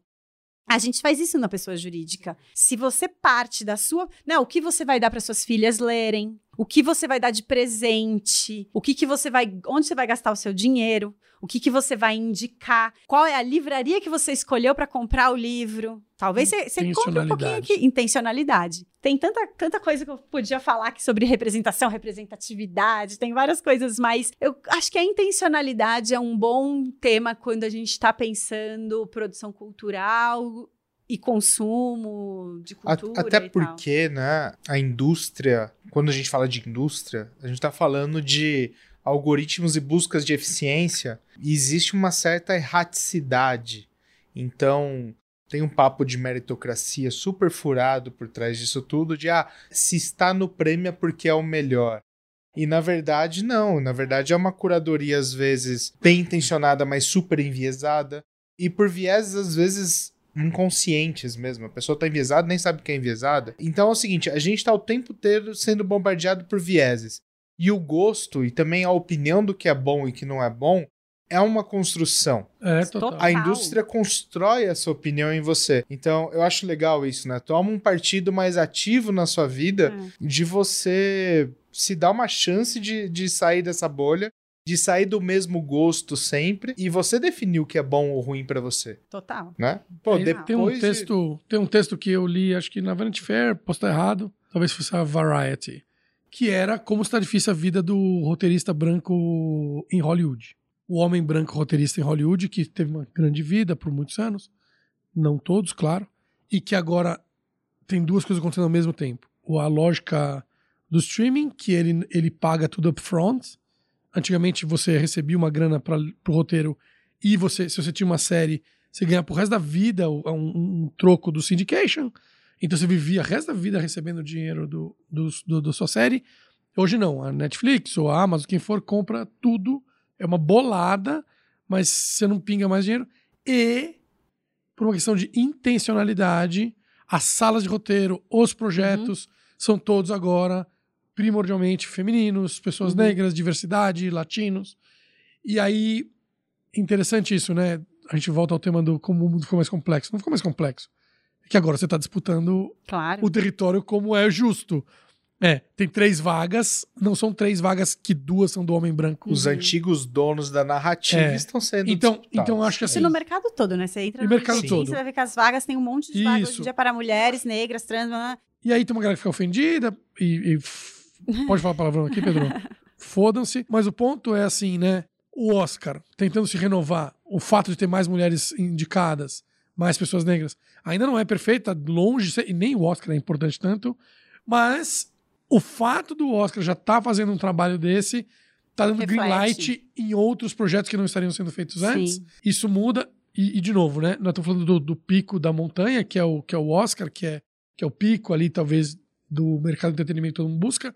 a gente faz isso na pessoa jurídica. Se você parte da sua. Não, o que você vai dar para suas filhas lerem? O que você vai dar de presente? O que, que você vai. Onde você vai gastar o seu dinheiro? O que, que você vai indicar? Qual é a livraria que você escolheu para comprar o livro? Talvez você, compre um pouquinho aqui. Intencionalidade. Tem tanta, tanta coisa que eu podia falar aqui sobre representação, representatividade, tem várias coisas, mas eu acho que a intencionalidade é um bom tema quando a gente está pensando produção cultural e consumo de cultura. Até porque, né, a indústria, quando a gente fala de indústria, a gente está falando de algoritmos e buscas de eficiência, e existe uma certa erraticidade. Então, tem um papo de meritocracia super furado por trás disso tudo, de ah, se está no prêmio é porque é o melhor. E na verdade, não. Na verdade, é uma curadoria, às vezes, bem intencionada, mas super enviesada. E por vieses, às vezes, inconscientes mesmo. A pessoa está enviesada, nem sabe que é enviesada. Então é o seguinte: a gente está o tempo inteiro sendo bombardeado por vieses. E o gosto e também a opinião do que é bom e que não é bom é uma construção. É, total. A indústria constrói essa opinião em você. Então, eu acho legal isso, né? Toma um partido mais ativo na sua vida hum. de você se dar uma chance de, de sair dessa bolha de sair do mesmo gosto sempre e você definir o que é bom ou ruim para você. Total. Né? Pô, tem, depois tem um texto, de... tem um texto que eu li, acho que na Vanity Fair, posso estar errado, talvez fosse a Variety, que era como está difícil a vida do roteirista branco em Hollywood. O homem branco roteirista em Hollywood, que teve uma grande vida por muitos anos, não todos, claro, e que agora tem duas coisas acontecendo ao mesmo tempo. A lógica do streaming, que ele, ele paga tudo upfront. Antigamente você recebia uma grana para o roteiro e você, se você tinha uma série, você ganhava pro resto da vida um, um troco do syndication. Então você vivia o resto da vida recebendo dinheiro do, do, do, da sua série. Hoje não, a Netflix ou a Amazon, quem for, compra tudo. É uma bolada, mas você não pinga mais dinheiro. E, por uma questão de intencionalidade, as salas de roteiro, os projetos, uhum. são todos agora primordialmente femininos, pessoas uhum. negras, diversidade, latinos. E aí, interessante isso, né? A gente volta ao tema do como o mundo ficou mais complexo. Não ficou mais complexo que agora você está disputando claro. o território como é justo. É, tem três vagas, não são três vagas que duas são do homem branco. Os uhum. antigos donos da narrativa é. estão sendo então, disputados. Então, acho que assim... Isso no mercado todo, né? Você entra no, no mercado todo. Você vai ver que as vagas tem um monte de Isso. vagas hoje dia para mulheres, negras, trans... Blá. E aí tem uma galera que fica ofendida e... e... Pode falar palavrão aqui, Pedro? (laughs) Fodam-se. Mas o ponto é assim, né? O Oscar tentando se renovar, o fato de ter mais mulheres indicadas, mais pessoas negras. Ainda não é perfeita, longe, e nem o Oscar é importante tanto, mas o fato do Oscar já estar tá fazendo um trabalho desse tá dando Reflete. green light em outros projetos que não estariam sendo feitos antes. Sim. Isso muda. E, e, de novo, né? Nós estamos falando do, do, pico da montanha, que é, o, que é o Oscar, que é, que é o pico ali, talvez, do mercado de entretenimento que todo mundo busca.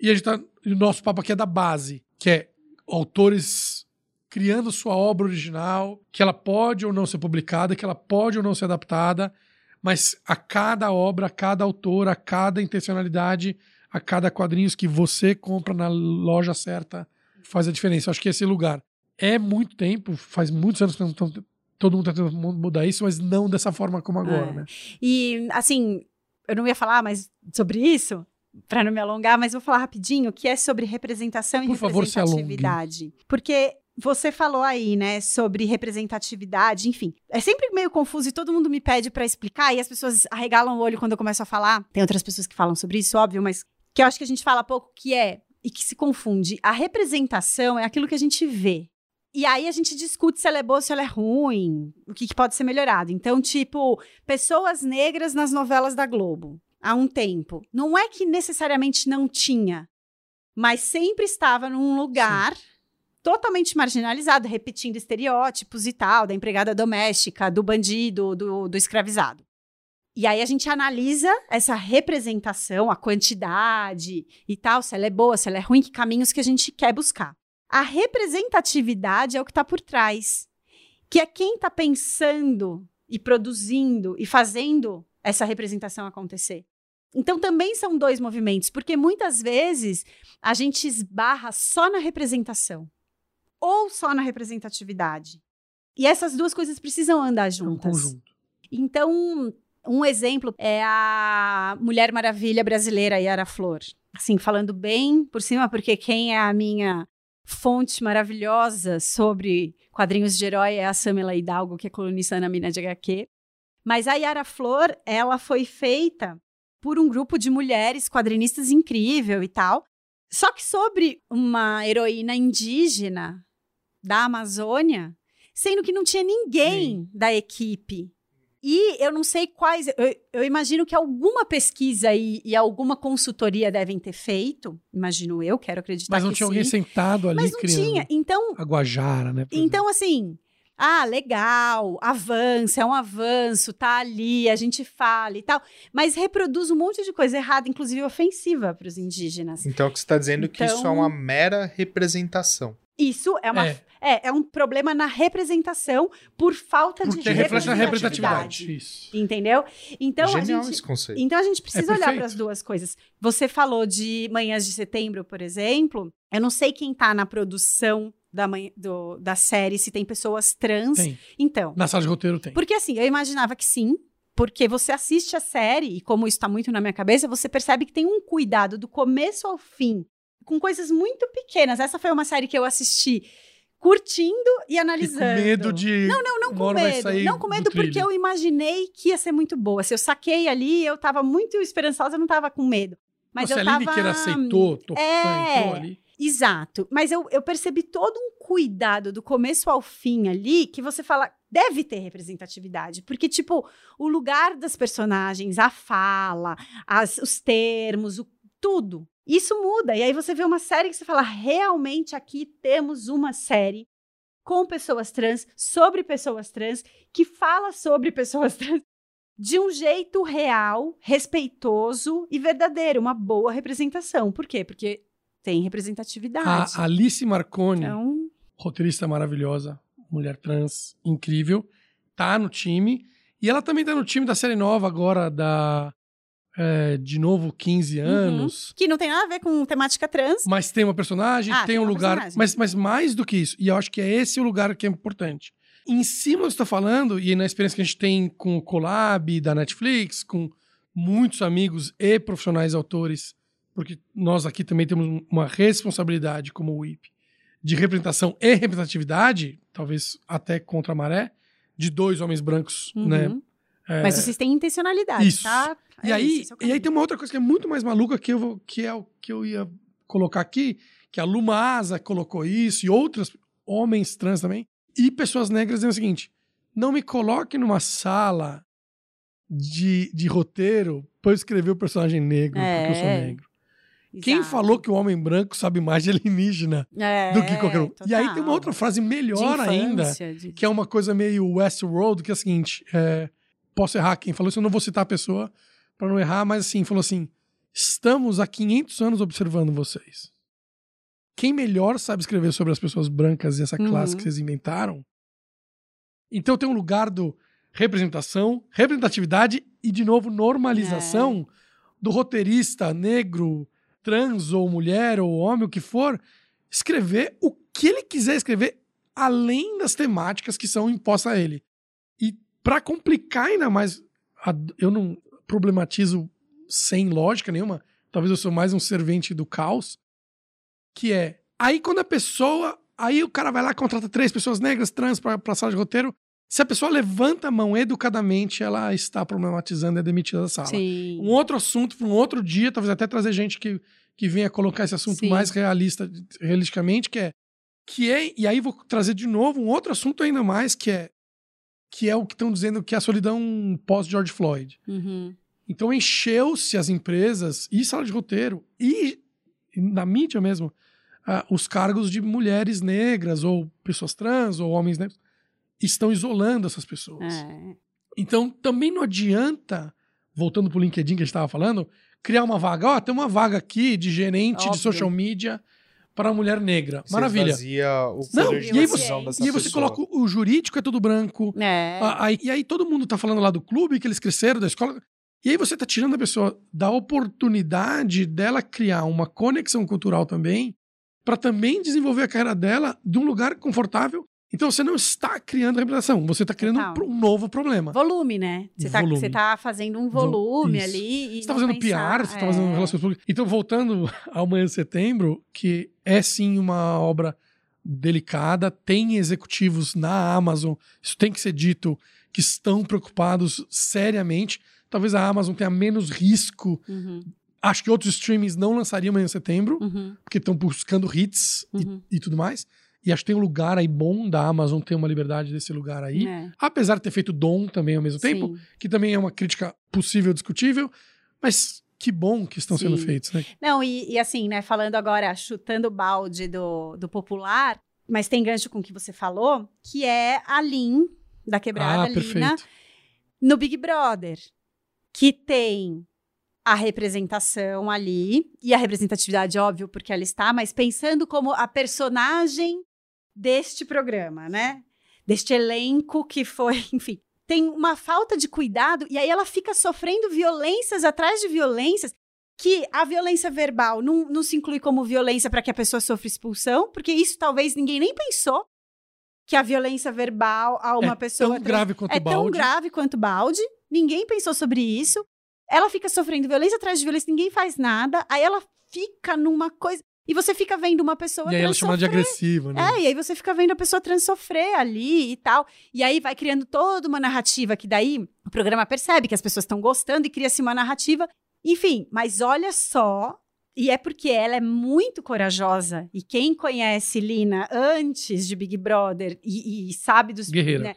E a gente tá. O nosso papo aqui é da base, que é autores criando sua obra original, que ela pode ou não ser publicada, que ela pode ou não ser adaptada, mas a cada obra, a cada autor, a cada intencionalidade, a cada quadrinhos que você compra na loja certa faz a diferença. Eu acho que esse lugar é muito tempo, faz muitos anos que estão, todo mundo está tentando mudar isso, mas não dessa forma como agora, é. né? E, assim, eu não ia falar mais sobre isso, para não me alongar, mas vou falar rapidinho, que é sobre representação e Por representatividade. Favor, Porque você falou aí, né, sobre representatividade, enfim. É sempre meio confuso e todo mundo me pede para explicar e as pessoas arregalam o olho quando eu começo a falar. Tem outras pessoas que falam sobre isso, óbvio, mas que eu acho que a gente fala pouco que é e que se confunde. A representação é aquilo que a gente vê. E aí a gente discute se ela é boa, se ela é ruim, o que, que pode ser melhorado. Então, tipo, pessoas negras nas novelas da Globo há um tempo. Não é que necessariamente não tinha, mas sempre estava num lugar Sim totalmente marginalizado, repetindo estereótipos e tal, da empregada doméstica, do bandido, do, do escravizado. E aí a gente analisa essa representação, a quantidade e tal, se ela é boa, se ela é ruim, que caminhos que a gente quer buscar. A representatividade é o que está por trás, que é quem está pensando e produzindo e fazendo essa representação acontecer. Então também são dois movimentos, porque muitas vezes a gente esbarra só na representação ou só na representatividade. E essas duas coisas precisam andar juntas. É um conjunto. Então, um exemplo é a Mulher Maravilha brasileira, Yara Flor. Assim, falando bem por cima, porque quem é a minha fonte maravilhosa sobre quadrinhos de herói é a Samela Hidalgo, que é colunista na Mina de HQ. Mas a Yara Flor, ela foi feita por um grupo de mulheres quadrinistas incrível e tal. Só que sobre uma heroína indígena da Amazônia, sendo que não tinha ninguém Sim. da equipe e eu não sei quais. Eu, eu imagino que alguma pesquisa e, e, alguma consultoria devem ter feito. Imagino eu, quero acreditar. Mas não tinha sim. alguém sentado ali Mas não criando. tinha. Então. A Guajara, né? Então, assim. Ah, legal, avança, é um avanço, tá ali, a gente fala e tal, mas reproduz um monte de coisa errada, inclusive ofensiva para os indígenas. Então, o que você está dizendo é que isso é uma então mera representação. Isso é uma. É. É, é um problema na representação por falta Porque de representatividade. representatividade. Isso. Entendeu? Então Genial a gente, esse conceito. Então a gente precisa é olhar para as duas coisas. Você falou de Manhãs de Setembro, por exemplo. Eu não sei quem está na produção da, manhã, do, da série, se tem pessoas trans. Tem. Então. Na sala de roteiro tem. Porque assim, eu imaginava que sim, porque você assiste a série, e como isso está muito na minha cabeça, você percebe que tem um cuidado do começo ao fim, com coisas muito pequenas. Essa foi uma série que eu assisti curtindo e analisando. E com medo de. Não, não, não com medo. Não com medo porque eu imaginei que ia ser muito boa. Se eu saquei ali, eu tava muito esperançosa, eu não tava com medo. Mas Nossa, eu tava... a Lineker aceitou, topou, é, entrou ali. Exato. Mas eu, eu percebi todo um cuidado do começo ao fim ali que você fala, deve ter representatividade. Porque, tipo, o lugar das personagens, a fala, as, os termos, o, tudo isso muda. E aí você vê uma série que você fala: realmente aqui temos uma série com pessoas trans, sobre pessoas trans, que fala sobre pessoas (laughs) trans de um jeito real, respeitoso e verdadeiro, uma boa representação. Por quê? Porque tem representatividade. A Alice Marconi, então... roteirista maravilhosa, mulher trans incrível, tá no time. E ela também tá no time da série nova agora da é, de novo 15 uhum. anos. Uhum. Que não tem nada a ver com temática trans. Mas tem uma personagem, ah, tem, tem um lugar. Mas, mas mais do que isso. E eu acho que é esse o lugar que é importante. Em cima do que está falando, e na experiência que a gente tem com o Collab da Netflix, com muitos amigos e profissionais autores, porque nós aqui também temos uma responsabilidade como WIP de representação e representatividade, talvez até contra a maré, de dois homens brancos, né? uhum. né? Mas vocês têm intencionalidade, isso. tá? e, é aí, isso, é e aí tem uma outra coisa que é muito mais maluca que, eu vou, que é o que eu ia colocar aqui, que a Luma Asa colocou isso, e outros homens trans também, e pessoas negras dizendo o seguinte: não me coloque numa sala de, de roteiro para eu escrever o personagem negro, é. porque eu sou é. negro. Exato. Quem falou que o homem branco sabe mais de alienígena é, do que qualquer um? Total. E aí tem uma outra frase melhor ainda, de... que é uma coisa meio Westworld, que é a seguinte: é, posso errar quem falou isso, eu não vou citar a pessoa, para não errar, mas assim, falou assim: estamos há 500 anos observando vocês. Quem melhor sabe escrever sobre as pessoas brancas e essa classe uhum. que vocês inventaram? Então tem um lugar do representação, representatividade e, de novo, normalização é. do roteirista negro, trans ou mulher ou homem, o que for, escrever o que ele quiser escrever além das temáticas que são impostas a ele. E para complicar ainda mais, eu não, problematizo sem lógica nenhuma. Talvez eu sou mais um servente do caos. Que é. Aí quando a pessoa. Aí o cara vai lá, contrata três pessoas negras, trans, pra sala de roteiro. Se a pessoa levanta a mão educadamente, ela está problematizando e é demitida da sala. Sim. Um outro assunto para um outro dia, talvez até trazer gente que, que venha colocar esse assunto Sim. mais realista, realisticamente, que é que é, e aí vou trazer de novo um outro assunto ainda mais, que é que é o que estão dizendo que é a solidão pós-George Floyd. Uhum. Então encheu-se as empresas e sala de roteiro e, na mídia mesmo, uh, os cargos de mulheres negras ou pessoas trans ou homens negros estão isolando essas pessoas. É. Então também não adianta voltando pro LinkedIn que a gente tava falando, criar uma vaga. Ó, tem uma vaga aqui de gerente de Óbvio. social media para mulher negra. Você Maravilha. esvazia o Não, de e aí você- dessa E aí você coloca o jurídico, é tudo branco. É. Aí- e aí todo mundo tá falando lá do clube, que eles cresceram, da escola. E aí você tá tirando a pessoa da oportunidade dela criar uma conexão cultural também, para também desenvolver a carreira dela de um lugar confortável. Então você não está criando reputação, você está criando um, um novo problema. Volume, né? Você tá, você tá fazendo um volume ali. E Você tá não fazendo pensar- PR, você tá fazendo é. relações públicas. Então, voltando (laughs) ao Manhã de Setembro, que é sim uma obra delicada, tem executivos na Amazon, isso tem que ser dito, que estão preocupados seriamente. Talvez a Amazon tenha menos risco. Uhum, Acho que outros streamings não lançariam Manhã de Setembro, uhum, porque estão buscando hits e- uhum. e, tudo mais. E acho que tem um lugar aí bom da Amazon ter uma liberdade desse lugar aí. É, Apesar de ter feito Dom também ao mesmo tempo, sim. que também é uma crítica possível, discutível, mas que bom que estão sendo Sim. feitos, né? Não, e, e assim, né, falando agora, chutando o balde do, do popular, mas tem gancho com o que você falou, que é a Lin, da quebrada ah, Lina, perfeito. no Big Brother, que tem a representação ali, e a representatividade, óbvio, porque ela está, mas pensando como a personagem deste programa, né? Deste elenco que foi, (laughs) enfim, tem uma falta de cuidado, e aí ela fica sofrendo violências atrás de violências, que a violência verbal não, não se inclui como violência para que a pessoa sofra expulsão, porque isso talvez ninguém nem pensou, que a violência verbal a uma é pessoa tão grave quanto é o balde. tão grave quanto balde. Ninguém pensou sobre isso. Ela fica sofrendo violência atrás de violência, ninguém faz nada. Aí ela fica numa coisa. E você fica vendo uma pessoa E aí ela chamada de agressiva, né? É, e aí você fica vendo a pessoa trans sofrer ali e tal. E aí vai criando toda uma narrativa que daí o programa percebe que as pessoas estão gostando e cria-se uma narrativa. Enfim, mas olha só. E é porque ela é muito corajosa. E quem conhece Lina antes de Big Brother e, e sabe dos. Guerreira. né?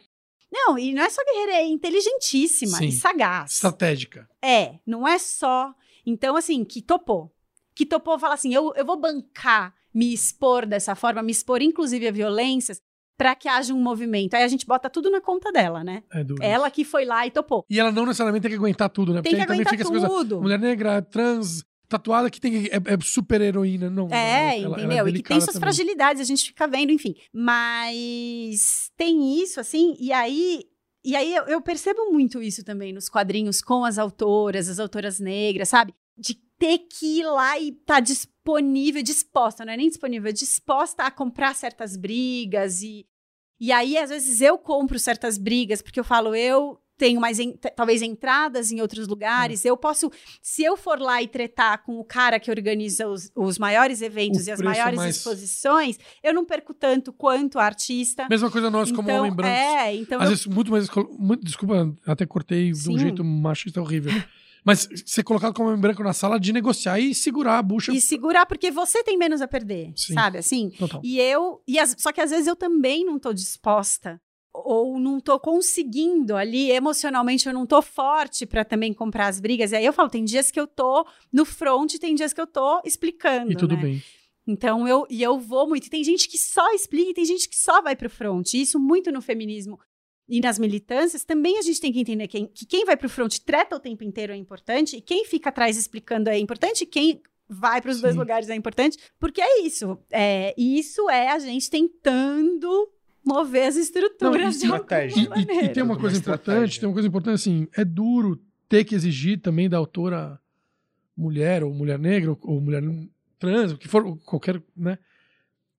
Não, e não é só guerreira, é inteligentíssima Sim. e sagaz. Estratégica. É, não é só. Então, assim, que topou. Que topou falar assim: eu, eu vou bancar, me expor dessa forma, me expor, inclusive, a violências, para que haja um movimento. Aí a gente bota tudo na conta dela, né? É duro. Ela que foi lá e topou. E ela não necessariamente tem que aguentar tudo, né? Tem que aí também aguentar fica essa coisa. tudo. Mulher negra, trans, tatuada, que tem que, é, é super heroína. Não, É, ela- ela entendeu? e que tem suas também. fragilidades, a gente fica vendo, enfim. Mas tem isso, assim, e aí. E aí eu, eu percebo muito isso também nos quadrinhos com as autoras, as autoras negras, sabe? De ter que ir lá e estar disponível, disposta, não é nem disponível, é disposta a comprar certas brigas e. E aí, às vezes, eu compro certas brigas, porque eu falo, eu tenho mais, en- talvez, entradas em outros lugares. Eu posso, se eu for lá e tretar com o cara que organiza os, os maiores eventos O e as preço maiores mais- exposições, eu não perco tanto quanto a artista. Mesma coisa nós, como então, homem branco. É, então Às eu- vezes, muito mais. Muito, desculpa, até cortei de um Sim. jeito machista horrível. Mas ser colocado como homem branco na sala de negociar e segurar a bucha. e segurar, porque você tem menos a perder, Sim. sabe? Assim, Total. E eu. E as- só que às vezes eu também não tô disposta. Ou não tô conseguindo ali, emocionalmente, eu não tô forte pra também comprar as brigas. E aí eu falo, tem dias que eu tô no front, tem dias que eu tô explicando. E tudo né? bem. Então eu e eu vou muito. E tem gente que só explica, e tem gente que só vai pro front. E Isso muito no feminismo e nas militâncias também a gente tem que entender quem, que quem vai pro front treta o tempo inteiro é importante e quem fica atrás explicando é importante, e quem vai para os dois lugares é importante, porque é isso. É, isso é a gente tentando mover as estruturas Não, e- de alguma estratégia. E, e- e tem uma coisa importante, tem uma coisa importante assim, é duro ter que exigir também da autora mulher ou mulher negra ou, ou mulher trans, o que for, qualquer, né?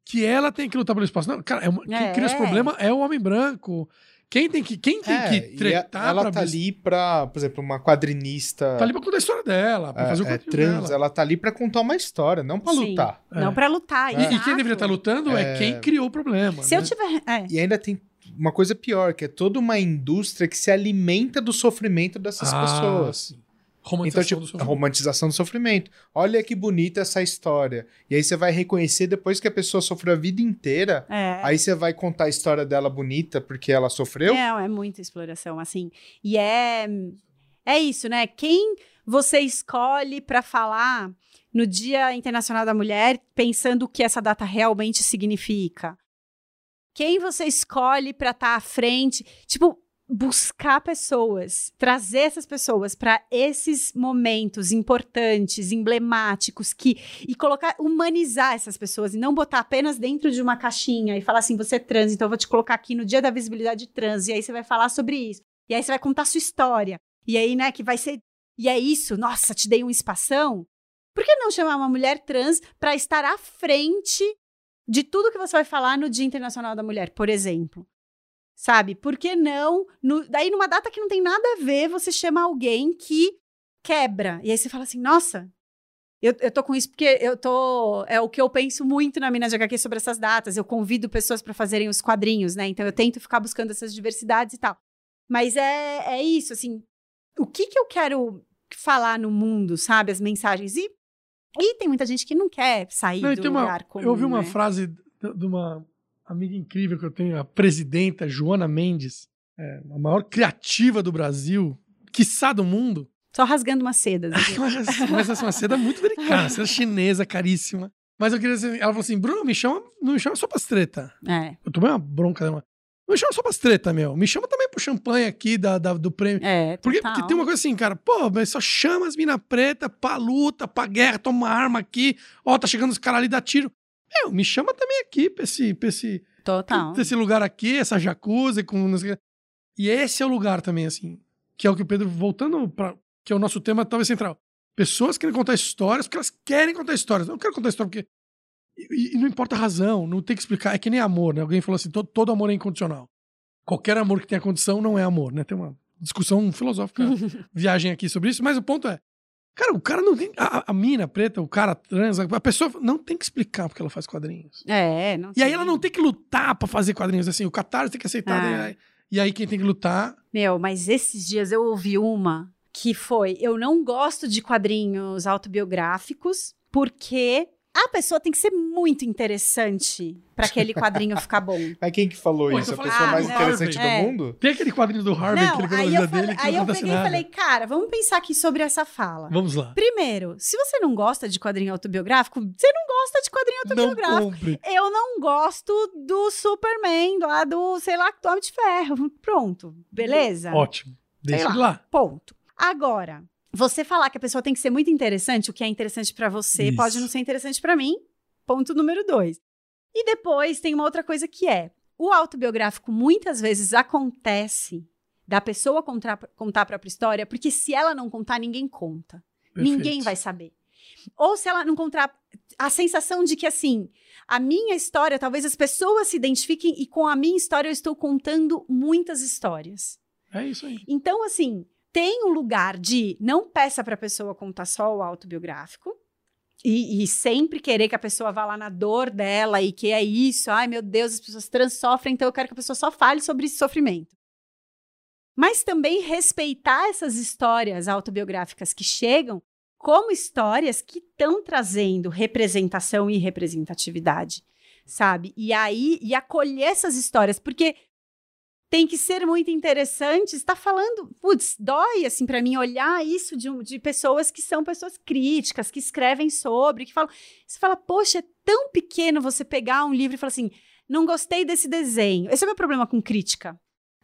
Que ela tem que lutar pelo espaço. Não, cara, é uma- quem É. cria esse problema é o homem branco. Quem tem que, quem tem É, que tretar ela pra tá ali pra, por exemplo, uma quadrinista tá ali pra contar a história dela, pra é, fazer o é, quadrinho trans, dela. ela tá ali pra contar uma história, não pra Sim. lutar. Não É. para lutar. E, e quem deveria estar lutando é, É. quem criou o problema. Se eu né? tiver. é. E ainda tem uma coisa pior, que é toda uma indústria que se alimenta do sofrimento dessas Ah, pessoas. sim. Então, Romantização tipo, do a sofrimento. romantização do sofrimento. Olha que bonita essa história. E aí você vai reconhecer depois que a pessoa sofreu a vida inteira. É. Aí você vai contar a história dela bonita porque ela sofreu. Não, é muita exploração, assim. E é é isso, né? Quem você escolhe para falar no Dia Internacional da Mulher, pensando o que essa data realmente significa? Quem você escolhe para estar à frente? Tipo, buscar pessoas, trazer essas pessoas para esses momentos importantes, emblemáticos, que e colocar, humanizar essas pessoas e não botar apenas dentro de uma caixinha e falar assim, você é trans, então eu vou te colocar aqui no dia da visibilidade trans e aí você vai falar sobre isso. E aí você vai contar sua história. E aí, né, que vai ser e é isso, nossa, te dei um espação. Por que não chamar uma mulher trans para estar à frente de tudo que você vai falar no Dia Internacional da Mulher, por exemplo? Sabe? Por que não? No, daí, numa data que não tem nada a ver, você chama alguém que quebra. E aí você fala assim, nossa, eu, eu tô com isso porque eu tô. É o que eu penso muito na Minas de HQ sobre essas datas. Eu convido pessoas para fazerem os quadrinhos, né? Então eu tento ficar buscando essas diversidades e tal. Mas é, é isso, assim. O que que eu quero falar no mundo, sabe? As mensagens. E, e tem muita gente que não quer sair não, do lugar uma, comum. Eu ouvi uma né? frase de uma amiga incrível que eu tenho, a presidenta Joana Mendes, é, a maior criativa do Brasil, quiçá do mundo. Só rasgando uma seda. mas, mas essa é uma seda muito delicada, seda chinesa, caríssima. Mas eu queria dizer, ela falou assim: Bruno, me chama, não me chama só pra treta. É. Eu tomei uma bronca dela. Não me chama só pra treta, meu. Me chama também pro champanhe aqui da, da do prêmio. É, porque, porque, tem uma coisa assim, cara, pô, mas só chama as mina preta pra luta, pra guerra, toma uma arma aqui. Ó, tá chegando os caras ali, dá tiro. Meu, me chama também aqui pra esse, pra esse, Total. pra esse lugar aqui, essa jacuzzi com... E esse é o lugar também, assim, que é o que o Pedro, voltando para que é o nosso tema talvez central. Pessoas querem contar histórias porque elas querem contar histórias. Eu não quero contar história porque... E, e, não importa a razão, não tem que explicar. É que nem amor, né? Alguém falou assim, todo, todo amor é incondicional. Qualquer amor que tenha condição não é amor, né? Tem uma discussão filosófica, (laughs) viagem aqui sobre isso, mas o ponto é, Cara, o cara não tem. A, a, mina preta, o cara trans, a pessoa não tem que explicar porque ela faz quadrinhos. É, não E aí ela não tem que lutar pra fazer quadrinhos. Assim, o Catarse tem que aceitar. Ah. Né? E aí quem tem que lutar. Meu, mas esses dias eu ouvi uma que foi: eu não gosto de quadrinhos autobiográficos porque a pessoa tem que ser muito interessante para aquele quadrinho ficar bom. (laughs) Mas quem que falou Pô, isso? A então pessoa ah, mais não. interessante É. do mundo? Tem aquele quadrinho do Harvey, não, que aí é eu, dele, falei, que aí não eu acontece peguei e falei, cara, vamos pensar aqui sobre essa fala. Vamos lá. Primeiro, se você não gosta de quadrinho autobiográfico, você não gosta de quadrinho Não autobiográfico. compre. Eu não gosto do Superman, lá do, sei lá, do Homem de Ferro. Pronto, beleza? Ótimo. Deixa lá. ele lá. Ponto. Agora, você falar que a pessoa tem que ser muito interessante, o que é interessante pra você Isso. pode não ser interessante pra mim. Ponto número dois. E depois tem uma outra coisa que é: o autobiográfico muitas vezes acontece da pessoa contar, contar a própria história, porque se ela não contar, ninguém conta. Ninguém Perfeito. vai saber. Ou se ela não contar a sensação de que assim, a minha história, talvez as pessoas se identifiquem e com a minha história eu estou contando muitas histórias. É isso aí. Então, assim, tem um lugar de não peça para a pessoa contar só o autobiográfico. E, e sempre querer que a pessoa vá lá na dor dela e que é isso, ai meu Deus, as pessoas trans sofrem, então eu quero que a pessoa só fale sobre esse sofrimento. Mas também respeitar essas histórias autobiográficas que chegam como histórias que estão trazendo representação e representatividade, sabe? E aí, e acolher essas histórias, porque tem que ser muito interessante. Está falando, putz, dói assim para mim olhar isso de, de pessoas que são pessoas críticas, que escrevem sobre, que falam. Você fala, poxa, é tão pequeno você pegar um livro e falar assim, não gostei desse desenho. Esse é o meu problema com crítica.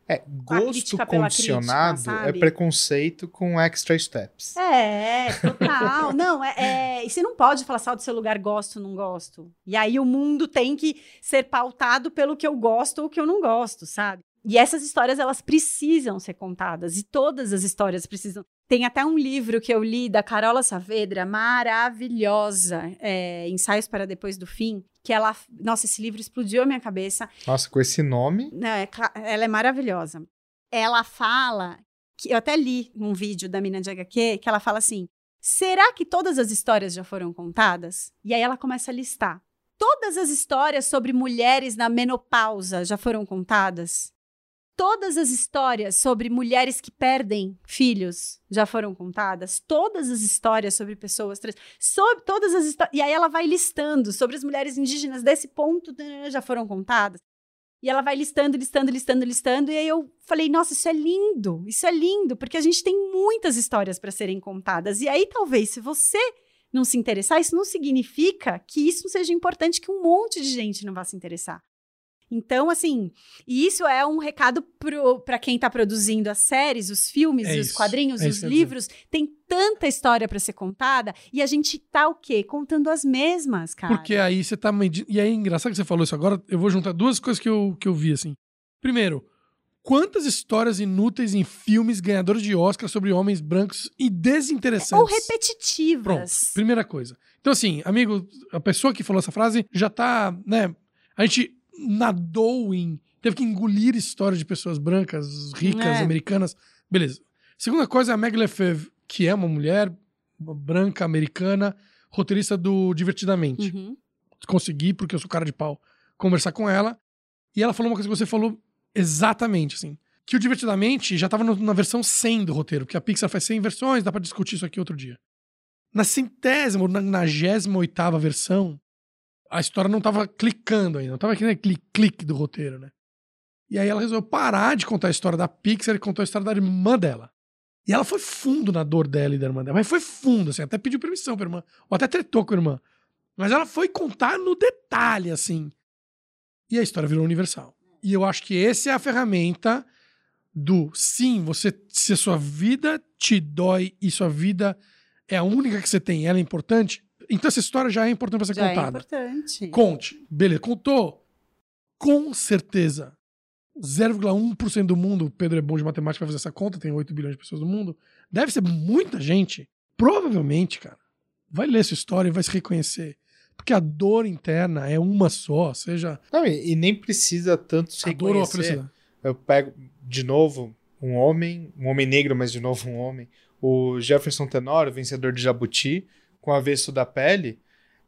É, gosto condicionado crítica, é preconceito com extra steps. É, total. (laughs) não, é, é- E você não pode falar só do seu lugar gosto, não gosto. E aí o mundo tem que ser pautado pelo que eu gosto ou que eu não gosto, sabe? E essas histórias, elas precisam ser contadas. E todas as histórias precisam. Tem até um livro que eu li da Carola Saavedra, maravilhosa, é, Ensaios para Depois do Fim, que ela... Nossa, esse livro explodiu a minha cabeça. Nossa, com esse nome, Não, é cla- ela é maravilhosa. Ela fala, que eu até li num vídeo da Mina de HQ, que ela fala assim: será que todas as histórias já foram contadas? E aí ela começa a listar. Todas as histórias sobre mulheres na menopausa já foram contadas? Todas as histórias sobre mulheres que perdem filhos já foram contadas? Todas as histórias sobre pessoas trans, sobre todas as histórias. E aí ela vai listando sobre as mulheres indígenas desse ponto já foram contadas. E ela vai listando, listando, listando, listando. E aí eu falei, nossa, isso é lindo, isso é lindo, porque a gente tem muitas histórias para serem contadas. E aí, talvez, se você não se interessar, isso não significa que isso seja importante, que um monte de gente não vá se interessar. Então, assim, e isso é um recado para quem está produzindo as séries, os filmes, É os isso, quadrinhos, é os livros. Tem tanta história para ser contada e a gente tá o quê? Contando as mesmas, cara. Porque aí você tá medindo. E aí, engraçado que você falou isso agora, eu vou juntar duas coisas que eu, que eu vi, assim. Primeiro, quantas histórias inúteis em filmes ganhadores de Oscar sobre homens brancos e desinteressantes? Ou Pronto, repetitivas. primeira coisa. Então, assim, amigo, a pessoa que falou essa frase já tá, né? A gente nadou em. Teve que engolir histórias de pessoas brancas, ricas, É. americanas. Beleza. Segunda coisa é a Meg Lefebvre, que é uma mulher uma branca, americana, roteirista do Divertidamente. Uhum. Consegui, porque eu sou cara de pau, conversar com ela. E ela falou uma coisa que você falou exatamente, assim. Que o Divertidamente já tava no- na versão 100 do roteiro, porque a Pixar faz 100 versões, dá pra discutir isso aqui outro dia. Na centésima ou na nagésima oitava versão, a história não tava clicando ainda, não tava aquele clique, clique do roteiro, né? E aí ela resolveu parar de contar a história da Pixar e contou a história da irmã dela. E ela foi fundo na dor dela e da irmã dela. Mas foi fundo, assim, até pediu permissão pra irmã. Ou até tretou com a irmã. Mas ela foi contar no detalhe, assim. E a história virou universal. E eu acho que essa é a ferramenta do sim, você se a sua vida te dói e sua vida é a única que você tem, ela é importante. Então essa história já é importante pra ser Já é contada. importante. Conte. Beleza, contou. Com certeza. 0,1% do mundo, o Pedro é bom de matemática pra fazer essa conta, tem 8 bilhões de pessoas no mundo. Deve ser muita gente. Provavelmente, cara, vai ler sua história e vai se reconhecer. Porque a dor interna é uma só, seja Não, e, e nem precisa tanto se a dor ou a reconhecer. felicidade. Eu pego, de novo, um homem, um homem negro, mas de novo um homem. O Jefferson Tenório, vencedor de Jabuti, com Avesso da Pele,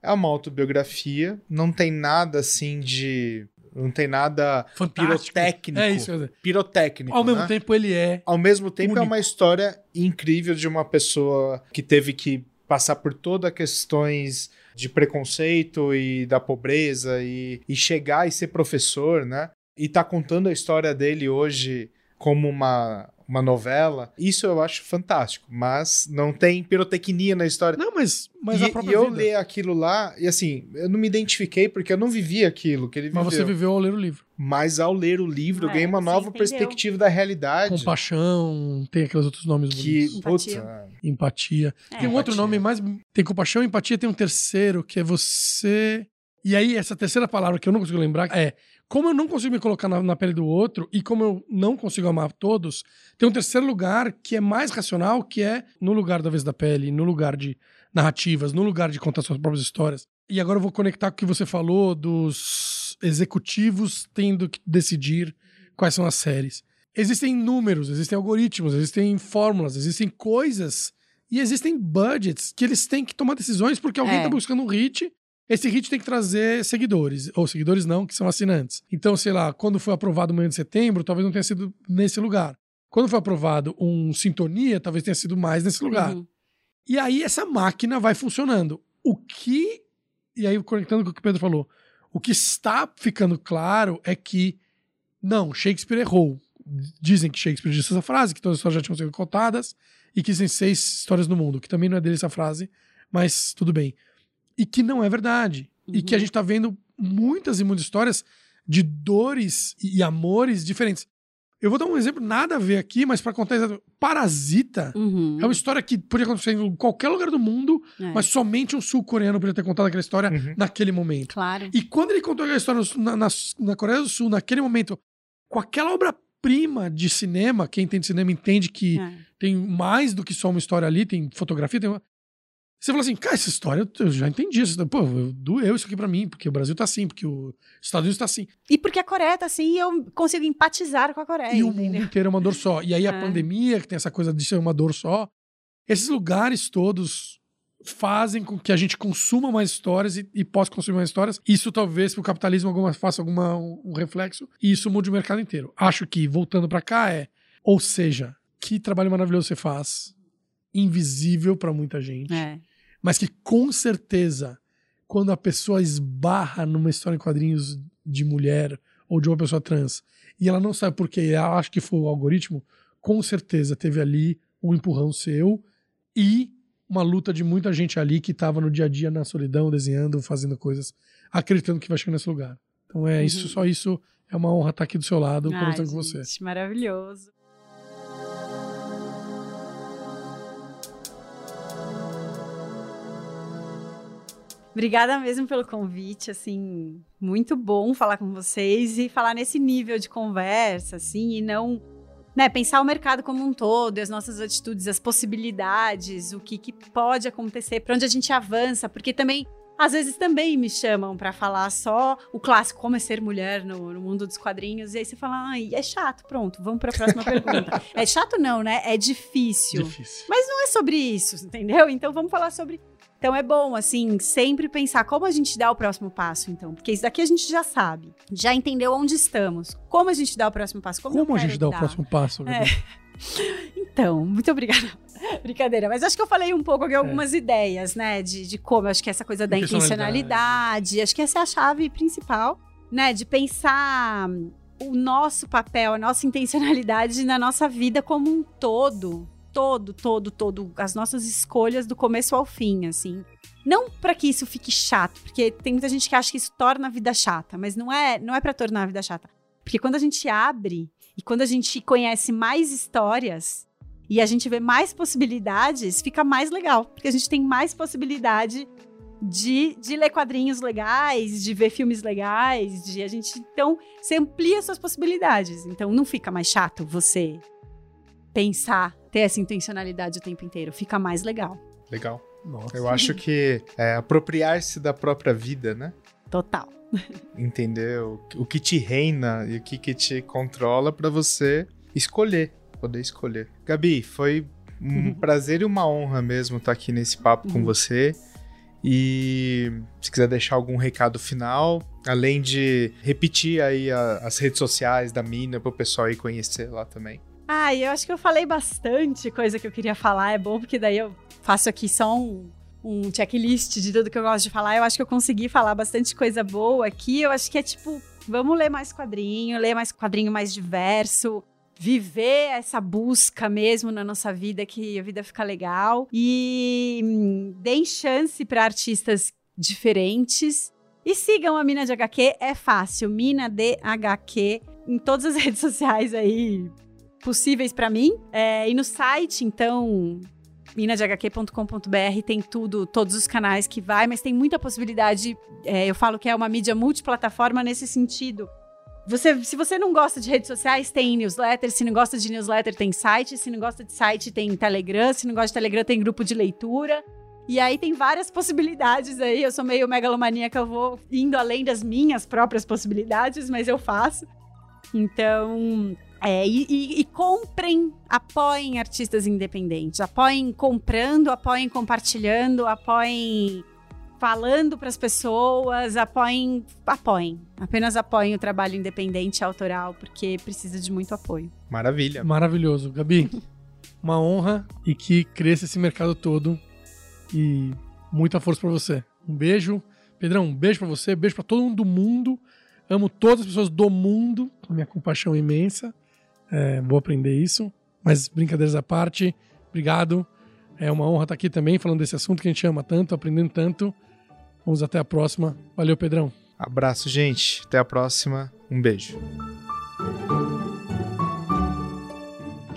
é uma autobiografia, não tem nada assim de... Não tem nada Fantástico. pirotécnico. É isso. Pirotécnico, Ao mesmo né? tempo, ele é. Ao mesmo tempo, é único. uma história incrível de uma pessoa que teve que passar por todas as questões de preconceito e da pobreza e, e chegar e ser professor, né? E tá contando a história dele hoje como uma, uma novela. Isso eu acho fantástico, mas não tem pirotecnia na história. Não, mas, mas e, a própria e eu vida. ler aquilo lá, e assim, eu não me identifiquei porque eu não vivi aquilo que ele viveu. Mas você viveu ao ler o livro. Mas ao ler o livro, eu É, ganhei uma nova entendeu. perspectiva da realidade. Compaixão, tem aqueles outros nomes Que, bonitos. putz, Empatia. Empatia. É. Tem um outro nome mais. Tem compaixão, empatia, tem um terceiro, que é você. E aí, essa terceira palavra que eu não consigo lembrar é. Como eu não consigo me colocar na, na pele do outro e como eu não consigo amar todos, tem um terceiro lugar que é mais racional, que é no lugar da vez da pele, no lugar de narrativas, no lugar de contar suas próprias histórias. E agora eu vou conectar com o que você falou dos executivos tendo que decidir quais são as séries. Existem números, existem algoritmos, existem fórmulas, existem coisas e existem budgets que eles têm que tomar decisões porque alguém É. está buscando um hit. Esse hit tem que trazer seguidores, ou seguidores não, que são assinantes. Então, sei lá, quando foi aprovado o Manhã de Setembro, talvez não tenha sido nesse lugar. Quando foi aprovado um Sintonia, talvez tenha sido mais nesse lugar. Uhum. E aí essa máquina vai funcionando. O que. E aí, conectando com o que o Pedro falou, o que está ficando claro é que não, Shakespeare errou. Dizem que Shakespeare disse essa frase, que todas as histórias já tinham sido contadas, e que existem seis histórias no mundo, que também não é dele essa frase, mas tudo bem. E que não é verdade. E Uhum. que a gente tá vendo muitas e muitas histórias de dores e amores diferentes. Eu vou dar um exemplo nada a ver aqui, mas para contar exatamente. Parasita Uhum. é uma história que podia acontecer em qualquer lugar do mundo, É. mas somente um sul-coreano podia ter contado aquela história Uhum. naquele momento. Claro. E quando ele contou aquela história na, na- na Coreia do Sul, naquele momento, com aquela obra-prima de cinema, quem entende cinema entende que É. tem mais do que só uma história ali, tem fotografia, tem uma... Você fala assim, cara, essa história eu- já entendi. Essa Pô, eu- doeu isso aqui pra mim, porque o Brasil tá assim, porque os Estados Unidos tá assim. E porque a Coreia tá assim, eu consigo empatizar com a Coreia. e o mundo inteiro é uma dor só. E aí a (laughs) É. pandemia, que tem essa coisa de ser uma dor só, esses lugares todos fazem com que a gente consuma mais histórias e, e possa consumir mais histórias. Isso talvez pro capitalismo alguma, faça alguma, um, reflexo e isso mude o mercado inteiro. Acho que, voltando pra cá, é. Ou seja, que trabalho maravilhoso você faz, invisível pra muita gente, É. mas que com certeza, quando a pessoa esbarra numa história em quadrinhos de mulher ou de uma pessoa trans, e ela não sabe por quê, e ela acha que foi o algoritmo, com certeza teve ali um empurrão seu e uma luta de muita gente ali que estava no dia a dia na solidão, desenhando, fazendo coisas, acreditando que vai chegar nesse lugar. Então é isso, só isso é uma honra estar aqui do seu lado, Ai, conversando com você. Maravilhoso. Obrigada mesmo pelo convite, assim, muito bom falar com vocês e falar nesse nível de conversa, assim, e não, né, pensar o mercado como um todo, e as nossas atitudes, as possibilidades, o que, que pode acontecer, para onde a gente avança, porque também às vezes também me chamam para falar só o clássico como é ser mulher no, no, mundo dos quadrinhos e aí você fala, ai, é chato, pronto, vamos para a próxima pergunta. (laughs) É chato não, né? É difícil. Difícil. Mas não é sobre isso, entendeu? Então vamos falar sobre então é bom, assim, sempre pensar como a gente dá o próximo passo, então. Porque isso daqui a gente já sabe, já entendeu onde estamos. Como a gente dá o próximo passo? Como, como a gente dá o próximo passo? É. (laughs) Então, muito obrigada. (laughs) Brincadeira, mas acho que eu falei um pouco de algumas é. ideias, né? De, de como, acho que essa coisa da intencionalidade, acho que essa é a chave principal, né? De pensar o nosso papel, a nossa intencionalidade na nossa vida como um todo, todo, todo, todo, as nossas escolhas do começo ao fim, assim. Não para que isso fique chato, porque tem muita gente que acha que isso torna a vida chata, mas não é, não é para tornar a vida chata. Porque quando a gente abre e quando a gente conhece mais histórias e a gente vê mais possibilidades, fica mais legal, porque a gente tem mais possibilidade de, de ler quadrinhos legais, de ver filmes legais, de a gente então você amplia suas possibilidades. Então não fica mais chato você pensar, ter essa intencionalidade o tempo inteiro. Fica mais legal. Legal. Nossa. Eu acho que é apropriar-se da própria vida, né? Total. Entender o, o que te reina e o que, que te controla para você escolher, poder escolher. Gabi, foi um uhum. prazer e uma honra mesmo estar aqui nesse papo uhum. com você. E se quiser deixar algum recado final, além de repetir aí a, as redes sociais da Mina para o pessoal aí conhecer lá também. Ah, eu acho que eu falei bastante coisa que eu queria falar. É bom porque daí eu faço aqui só um, um checklist de tudo que eu gosto de falar. Eu acho que eu consegui falar bastante coisa boa aqui. Eu acho que é tipo, vamos ler mais quadrinho, ler mais quadrinho mais diverso, viver essa busca mesmo na nossa vida, que a vida fica legal. E hum, deem chance para artistas diferentes. E sigam a Mina de HQ, é fácil. Mina de HQ em todas as (laughs) redes sociais aí possíveis para mim. É, e no site, então, minadhq.com.br tem tudo, todos os canais que vai, mas tem muita possibilidade. É, eu falo que é uma mídia multiplataforma nesse sentido. Você, se você não gosta de redes sociais, tem newsletter. Se não gosta de newsletter, tem site. Se não gosta de site, tem Telegram. Se não gosta de Telegram, tem grupo de leitura. E aí tem várias possibilidades aí. Eu sou meio megalomaníaca, eu vou indo além das minhas próprias possibilidades, mas eu faço. Então, é, e, e, e, comprem, apoiem artistas independentes. Apoiem comprando, apoiem compartilhando, apoiem falando para as pessoas, apoiem, apoiem. Apenas apoiem o trabalho independente autoral, porque precisa de muito apoio. Maravilha. Maravilhoso. Gabi, (laughs) uma honra e que cresça esse mercado todo. E muita força para você. Um beijo. Pedrão, um beijo para você, beijo para todo mundo do mundo. Amo todas as pessoas do mundo, com minha compaixão imensa. É, vou aprender isso. Mas brincadeiras à parte, obrigado. É uma honra estar aqui também falando desse assunto que a gente ama tanto, aprendendo tanto. Vamos até a próxima. Valeu, Pedrão. Abraço, gente. Até a próxima. Um beijo.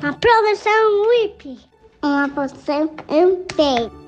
A professora WIP. Uma professora MP.